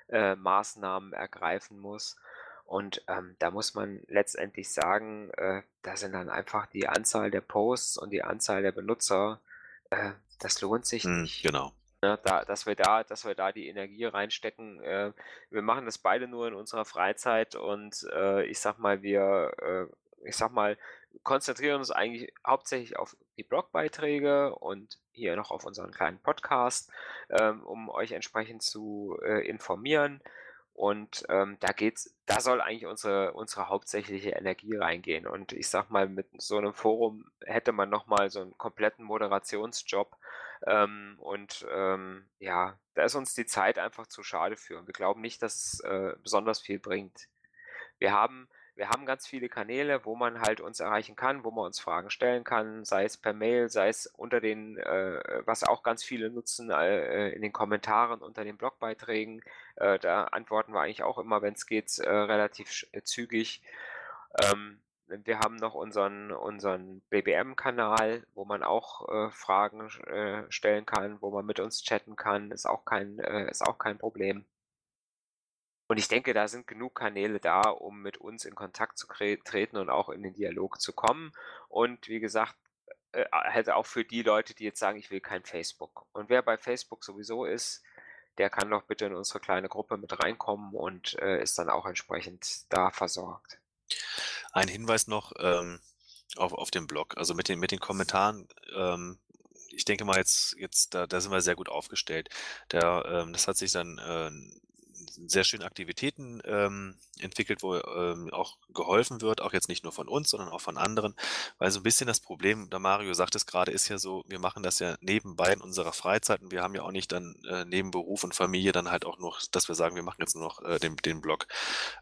äh, Maßnahmen ergreifen muss. Und, ähm, da muss man letztendlich sagen, äh, da sind dann einfach die Anzahl der Posts und die Anzahl der Benutzer, äh, das lohnt sich Mhm, nicht, genau. Ne, da dass wir da dass wir da die Energie reinstecken. Äh, wir machen das beide nur in unserer Freizeit und, äh, ich sage mal, wir, äh, ich sage mal, konzentrieren uns eigentlich hauptsächlich auf die Blogbeiträge und hier noch auf unseren kleinen Podcast, ähm, um euch entsprechend zu, äh, informieren. Und, ähm, da geht's da soll eigentlich unsere unsere hauptsächliche Energie reingehen. Und ich sage mal, mit so 'nem Forum hätte man noch mal so 'n kompletten Moderationsjob. Ähm, und, ähm, ja, da ist uns die Zeit einfach zu schade für. Und wir glauben nicht, dass es, äh, besonders viel bringt. Wir haben wir haben ganz viele Kanäle, wo man halt uns erreichen kann, wo man uns Fragen stellen kann, sei es per Mail, sei es unter den äh, was auch ganz viele nutzen, äh, in den Kommentaren unter den Blogbeiträgen. Äh, da antworten wir eigentlich auch immer, wenn's geht, äh, relativ zügig. Ähm, wir haben noch unseren unseren BBM-Kanal, wo man auch, äh, Fragen äh, stellen kann, wo man mit uns chatten kann, ist auch kein äh, ist auch kein Problem. Und ich denke, da sind genug Kanäle da, um mit uns in Kontakt zu treten und auch in den Dialog zu kommen. Und wie gesagt, äh, halt auch für die Leute, die jetzt sagen: „Ich will kein Facebook.“ Und wer bei Facebook sowieso ist, der kann doch bitte in unsere kleine Gruppe mit reinkommen und, äh, ist dann auch entsprechend da versorgt. Ein Hinweis noch, ähm, auf auf dem Blog. Also, mit den mit den Kommentaren, ähm, ich denke mal jetzt jetzt da da sind wir sehr gut aufgestellt. Da ähm, das hat sich dann, äh, sehr schöne Aktivitäten, ähm, entwickelt, wo, ähm, auch geholfen wird, auch jetzt nicht nur von uns, sondern auch von anderen. Weil so 'n bisschen das Problem, der Mario sagt es grade, ist ja so, wir machen das ja nebenbei in unserer Freizeit und wir haben ja auch nicht dann, äh, neben Beruf und Familie dann halt auch noch, dass wir sagen, wir machen jetzt nur noch, äh, den den Blog.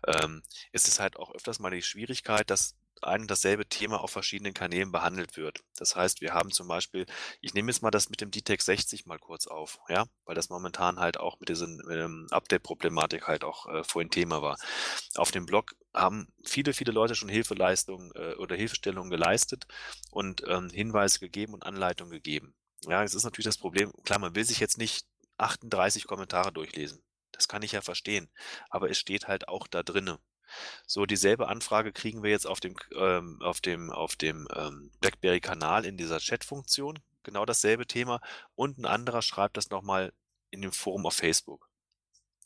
Ähm, es ist halt auch öfters mal die Schwierigkeit, dass ein und dasselbe Thema auf verschiedenen Kanälen behandelt wird. Das heißt, wir haben zum Beispiel ich nehme jetzt mal das mit dem DTEK 60 mal kurz auf, ja, weil das momentan halt auch mit diesen, Update-Problematik halt auch, äh, vorhin Thema war. Auf dem Blog haben viele, viele Leute schon Hilfeleistungen, äh, oder Hilfestellungen geleistet und, ähm, Hinweise gegeben und Anleitungen gegeben. Ja, jetzt ist natürlich das Problem, klar, man will sich jetzt nicht 38 Kommentare durchlesen. Das kann ich ja verstehen, aber es steht halt auch da drinne. So, dieselbe Anfrage kriegen wir jetzt auf dem, ähm, auf dem, auf dem ähm, BlackBerry-Kanal in dieser Chat-Funktion. Genau dasselbe Thema. Und ein anderer schreibt das nochmal in dem Forum auf Facebook.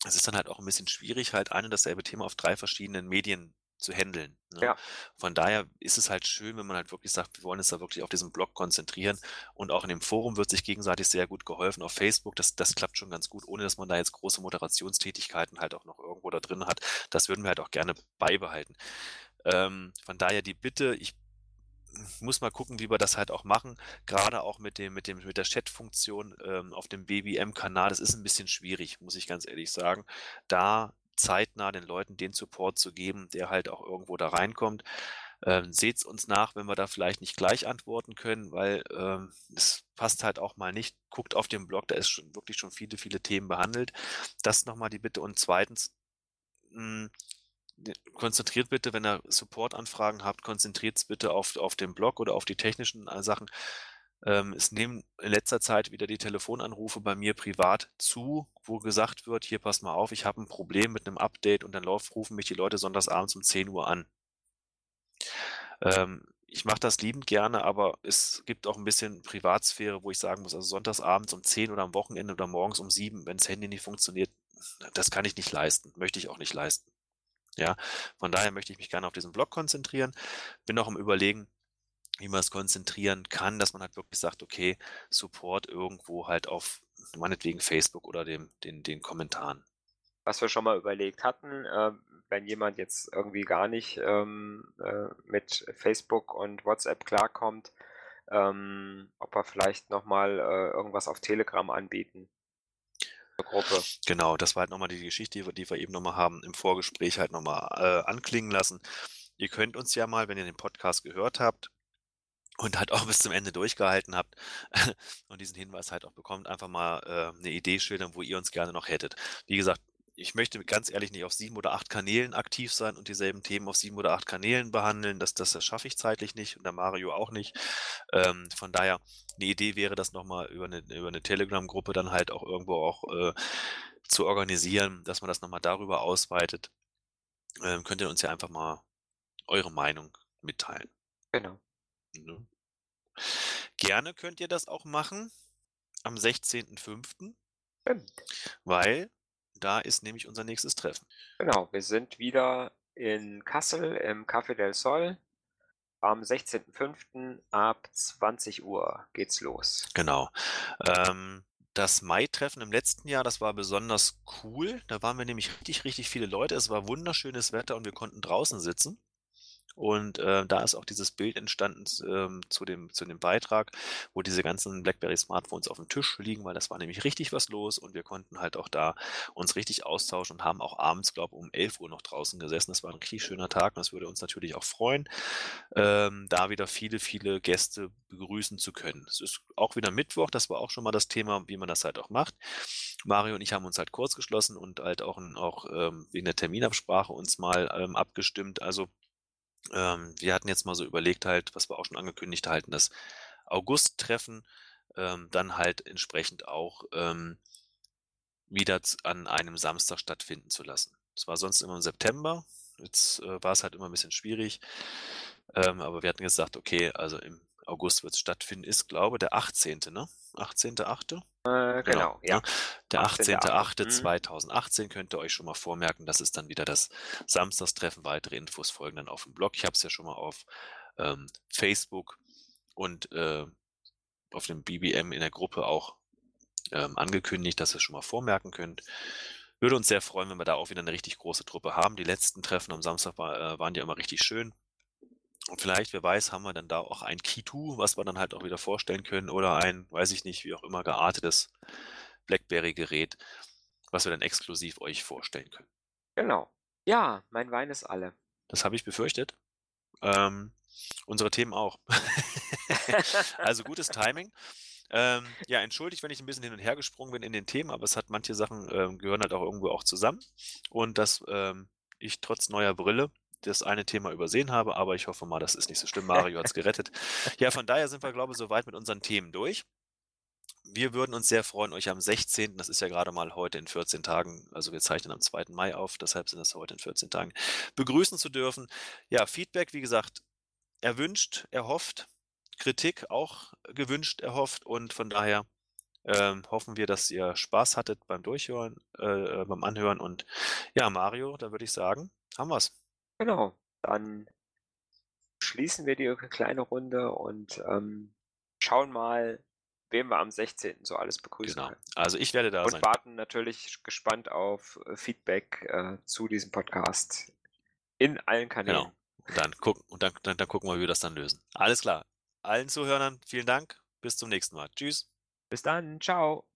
Es ist dann halt auch ein bisschen schwierig, halt ein und dasselbe Thema auf drei verschiedenen Medien zu handeln. Ne? Ja. Von daher ist es halt schön, wenn man halt wirklich sagt, wir wollen uns da wirklich auf diesen Blog konzentrieren. Und auch in dem Forum wird sich gegenseitig sehr gut geholfen. Auf Facebook, das, das klappt schon ganz gut, ohne dass man da jetzt große Moderationstätigkeiten halt auch noch irgendwo da drin hat. Das würden wir halt auch gerne beibehalten. Ähm, von daher die Bitte, ich muss mal gucken, wie wir das halt auch machen. Gerade auch mit dem, mit dem, mit der Chat-Funktion ähm, auf dem BBM-Kanal. Das ist ein bisschen schwierig, muss ich ganz ehrlich sagen. Da zeitnah den Leuten den Support zu geben, der halt auch irgendwo da reinkommt. Ähm, Seht uns nach, wenn wir da vielleicht nicht gleich antworten können, weil ähm, es passt halt auch mal nicht. Guckt auf dem Blog, da ist schon wirklich schon viele, viele Themen behandelt. Das nochmal die Bitte. Und zweitens, hm, konzentriert bitte, wenn ihr Supportanfragen habt, konzentriert es bitte auf, auf den Blog oder auf die technischen äh, Sachen. Ähm, es nehmen in letzter Zeit wieder die Telefonanrufe bei mir privat zu, wo gesagt wird, hier pass mal auf, ich habe ein Problem mit einem Update und dann rufen mich die Leute sonntagsabends um 10 Uhr an. Ähm, ich mache das liebend gerne, aber es gibt auch ein bisschen Privatsphäre, wo ich sagen muss, also sonntagsabends um 10 oder am Wochenende oder morgens um 7, wenn das Handy nicht funktioniert, das kann ich nicht leisten, möchte ich auch nicht leisten. Ja, von daher möchte ich mich gerne auf diesen Blog konzentrieren. Bin auch am überlegen, wie man es konzentrieren kann, dass man halt wirklich sagt, okay, Support irgendwo halt auf meinetwegen Facebook oder dem, den, den Kommentaren. Was wir schon mal überlegt hatten, äh, wenn jemand jetzt irgendwie gar nicht ähm, äh, mit Facebook und WhatsApp klarkommt, ähm, ob wir vielleicht nochmal äh, irgendwas auf Telegram anbieten. Gruppe. Genau, das war halt nochmal die Geschichte, die wir eben nochmal haben, im Vorgespräch halt nochmal äh, anklingen lassen. Ihr könnt uns ja mal, wenn ihr den Podcast gehört habt, und halt auch *laughs* bis zum Ende durchgehalten habt *laughs* und diesen Hinweis halt auch bekommt, einfach mal äh, eine Idee schildern, wo ihr uns gerne noch hättet. Wie gesagt, ich möchte ganz ehrlich nicht auf sieben oder acht Kanälen aktiv sein und dieselben Themen auf sieben oder acht Kanälen behandeln. Das, das, das schaffe ich zeitlich nicht und der Mario auch nicht. Ähm, von daher, eine Idee wäre das nochmal über eine, über eine Telegram-Gruppe dann halt auch irgendwo auch äh, zu organisieren, dass man das nochmal darüber ausweitet. Ähm, könnt ihr uns ja einfach mal eure Meinung mitteilen. Genau. Ne? Gerne könnt ihr das auch machen am 16.05. Stimmt. Weil da ist nämlich unser nächstes Treffen. Genau, wir sind wieder in Kassel im Café del Sol. Am 16.05. ab 20 Uhr geht's los. Genau. Ähm, das Mai-Treffen im letzten Jahr, das war besonders cool. Da waren wir nämlich richtig, richtig viele Leute. Es war wunderschönes Wetter und wir konnten draußen sitzen. Und äh, da ist auch dieses Bild entstanden ähm, zu, dem, zu dem Beitrag, wo diese ganzen BlackBerry Smartphones auf dem Tisch liegen, weil das war nämlich richtig was los und wir konnten halt auch da uns richtig austauschen und haben auch abends, glaube ich, um 11 Uhr noch draußen gesessen. Das war ein richtig schöner Tag und das würde uns natürlich auch freuen, ähm, da wieder viele, viele Gäste begrüßen zu können. Es ist auch wieder Mittwoch, das war auch schon mal das Thema, wie man das halt auch macht. Mario und ich haben uns halt kurz geschlossen und halt auch, auch ähm, wegen der Terminabsprache uns mal ähm, abgestimmt. Also ähm, wir hatten jetzt mal so überlegt halt, was wir auch schon angekündigt halten, das August-Treffen ähm, dann halt entsprechend auch ähm, wieder an einem Samstag stattfinden zu lassen. Das war sonst immer im September. Jetzt äh, war es halt immer ein bisschen schwierig. Ähm, aber wir hatten gesagt, okay, also im August wird es stattfinden, ist, glaube der 18., ne? 18.8.? Äh, genau, genau, ja. Der 18.8.2018 mhm. könnt ihr euch schon mal vormerken. Das ist dann wieder das Samstagstreffen. Weitere Infos folgen dann auf dem Blog. Ich habe es ja schon mal auf ähm, Facebook und äh, auf dem BBM in der Gruppe auch ähm, angekündigt, dass ihr es schon mal vormerken könnt. Würde uns sehr freuen, wenn wir da auch wieder eine richtig große Truppe haben. Die letzten Treffen am Samstag war, äh, waren ja immer richtig schön. Und vielleicht, wer weiß, haben wir dann da auch ein Key2, was wir dann halt auch wieder vorstellen können oder ein, weiß ich nicht, wie auch immer geartetes BlackBerry-Gerät, was wir dann exklusiv euch vorstellen können. Genau. Ja, mein Wein ist alle. Das habe ich befürchtet. Ähm, unsere Themen auch. *laughs* also gutes Timing. Ähm, ja, entschuldigt, wenn ich ein bisschen hin und her gesprungen bin in den Themen, aber es hat manche Sachen ähm, gehören halt auch irgendwo auch zusammen. Und dass ähm, ich trotz neuer Brille das eine Thema übersehen habe, aber ich hoffe mal, das ist nicht so schlimm. Mario hat es gerettet. *laughs* Ja, von daher sind wir, glaube ich, soweit mit unseren Themen durch. wir würden uns sehr freuen, euch am 16., das ist ja gerade mal heute in 14 Tagen, also wir zeichnen am 2. Mai auf, deshalb sind das heute in 14 Tagen, begrüßen zu dürfen. Ja, Feedback, wie gesagt, erwünscht, erhofft, Kritik auch gewünscht, erhofft und von daher ähm, hoffen wir, dass ihr Spaß hattet beim Durchhören, äh, beim Anhören und ja, Mario, da würde ich sagen, haben wir's. Genau, dann schließen wir die kleine Runde und ähm, schauen mal, wen wir am 16. so alles begrüßen Genau. können. Also ich werde da Und sein. warten natürlich gespannt auf äh, Feedback äh, zu diesem Podcast in allen Kanälen. Genau. Und dann gucken, und dann, dann, dann gucken wir, wie wir das dann lösen. Alles klar. Allen Zuhörern vielen Dank. Bis zum nächsten Mal. Tschüss. Bis dann, ciao.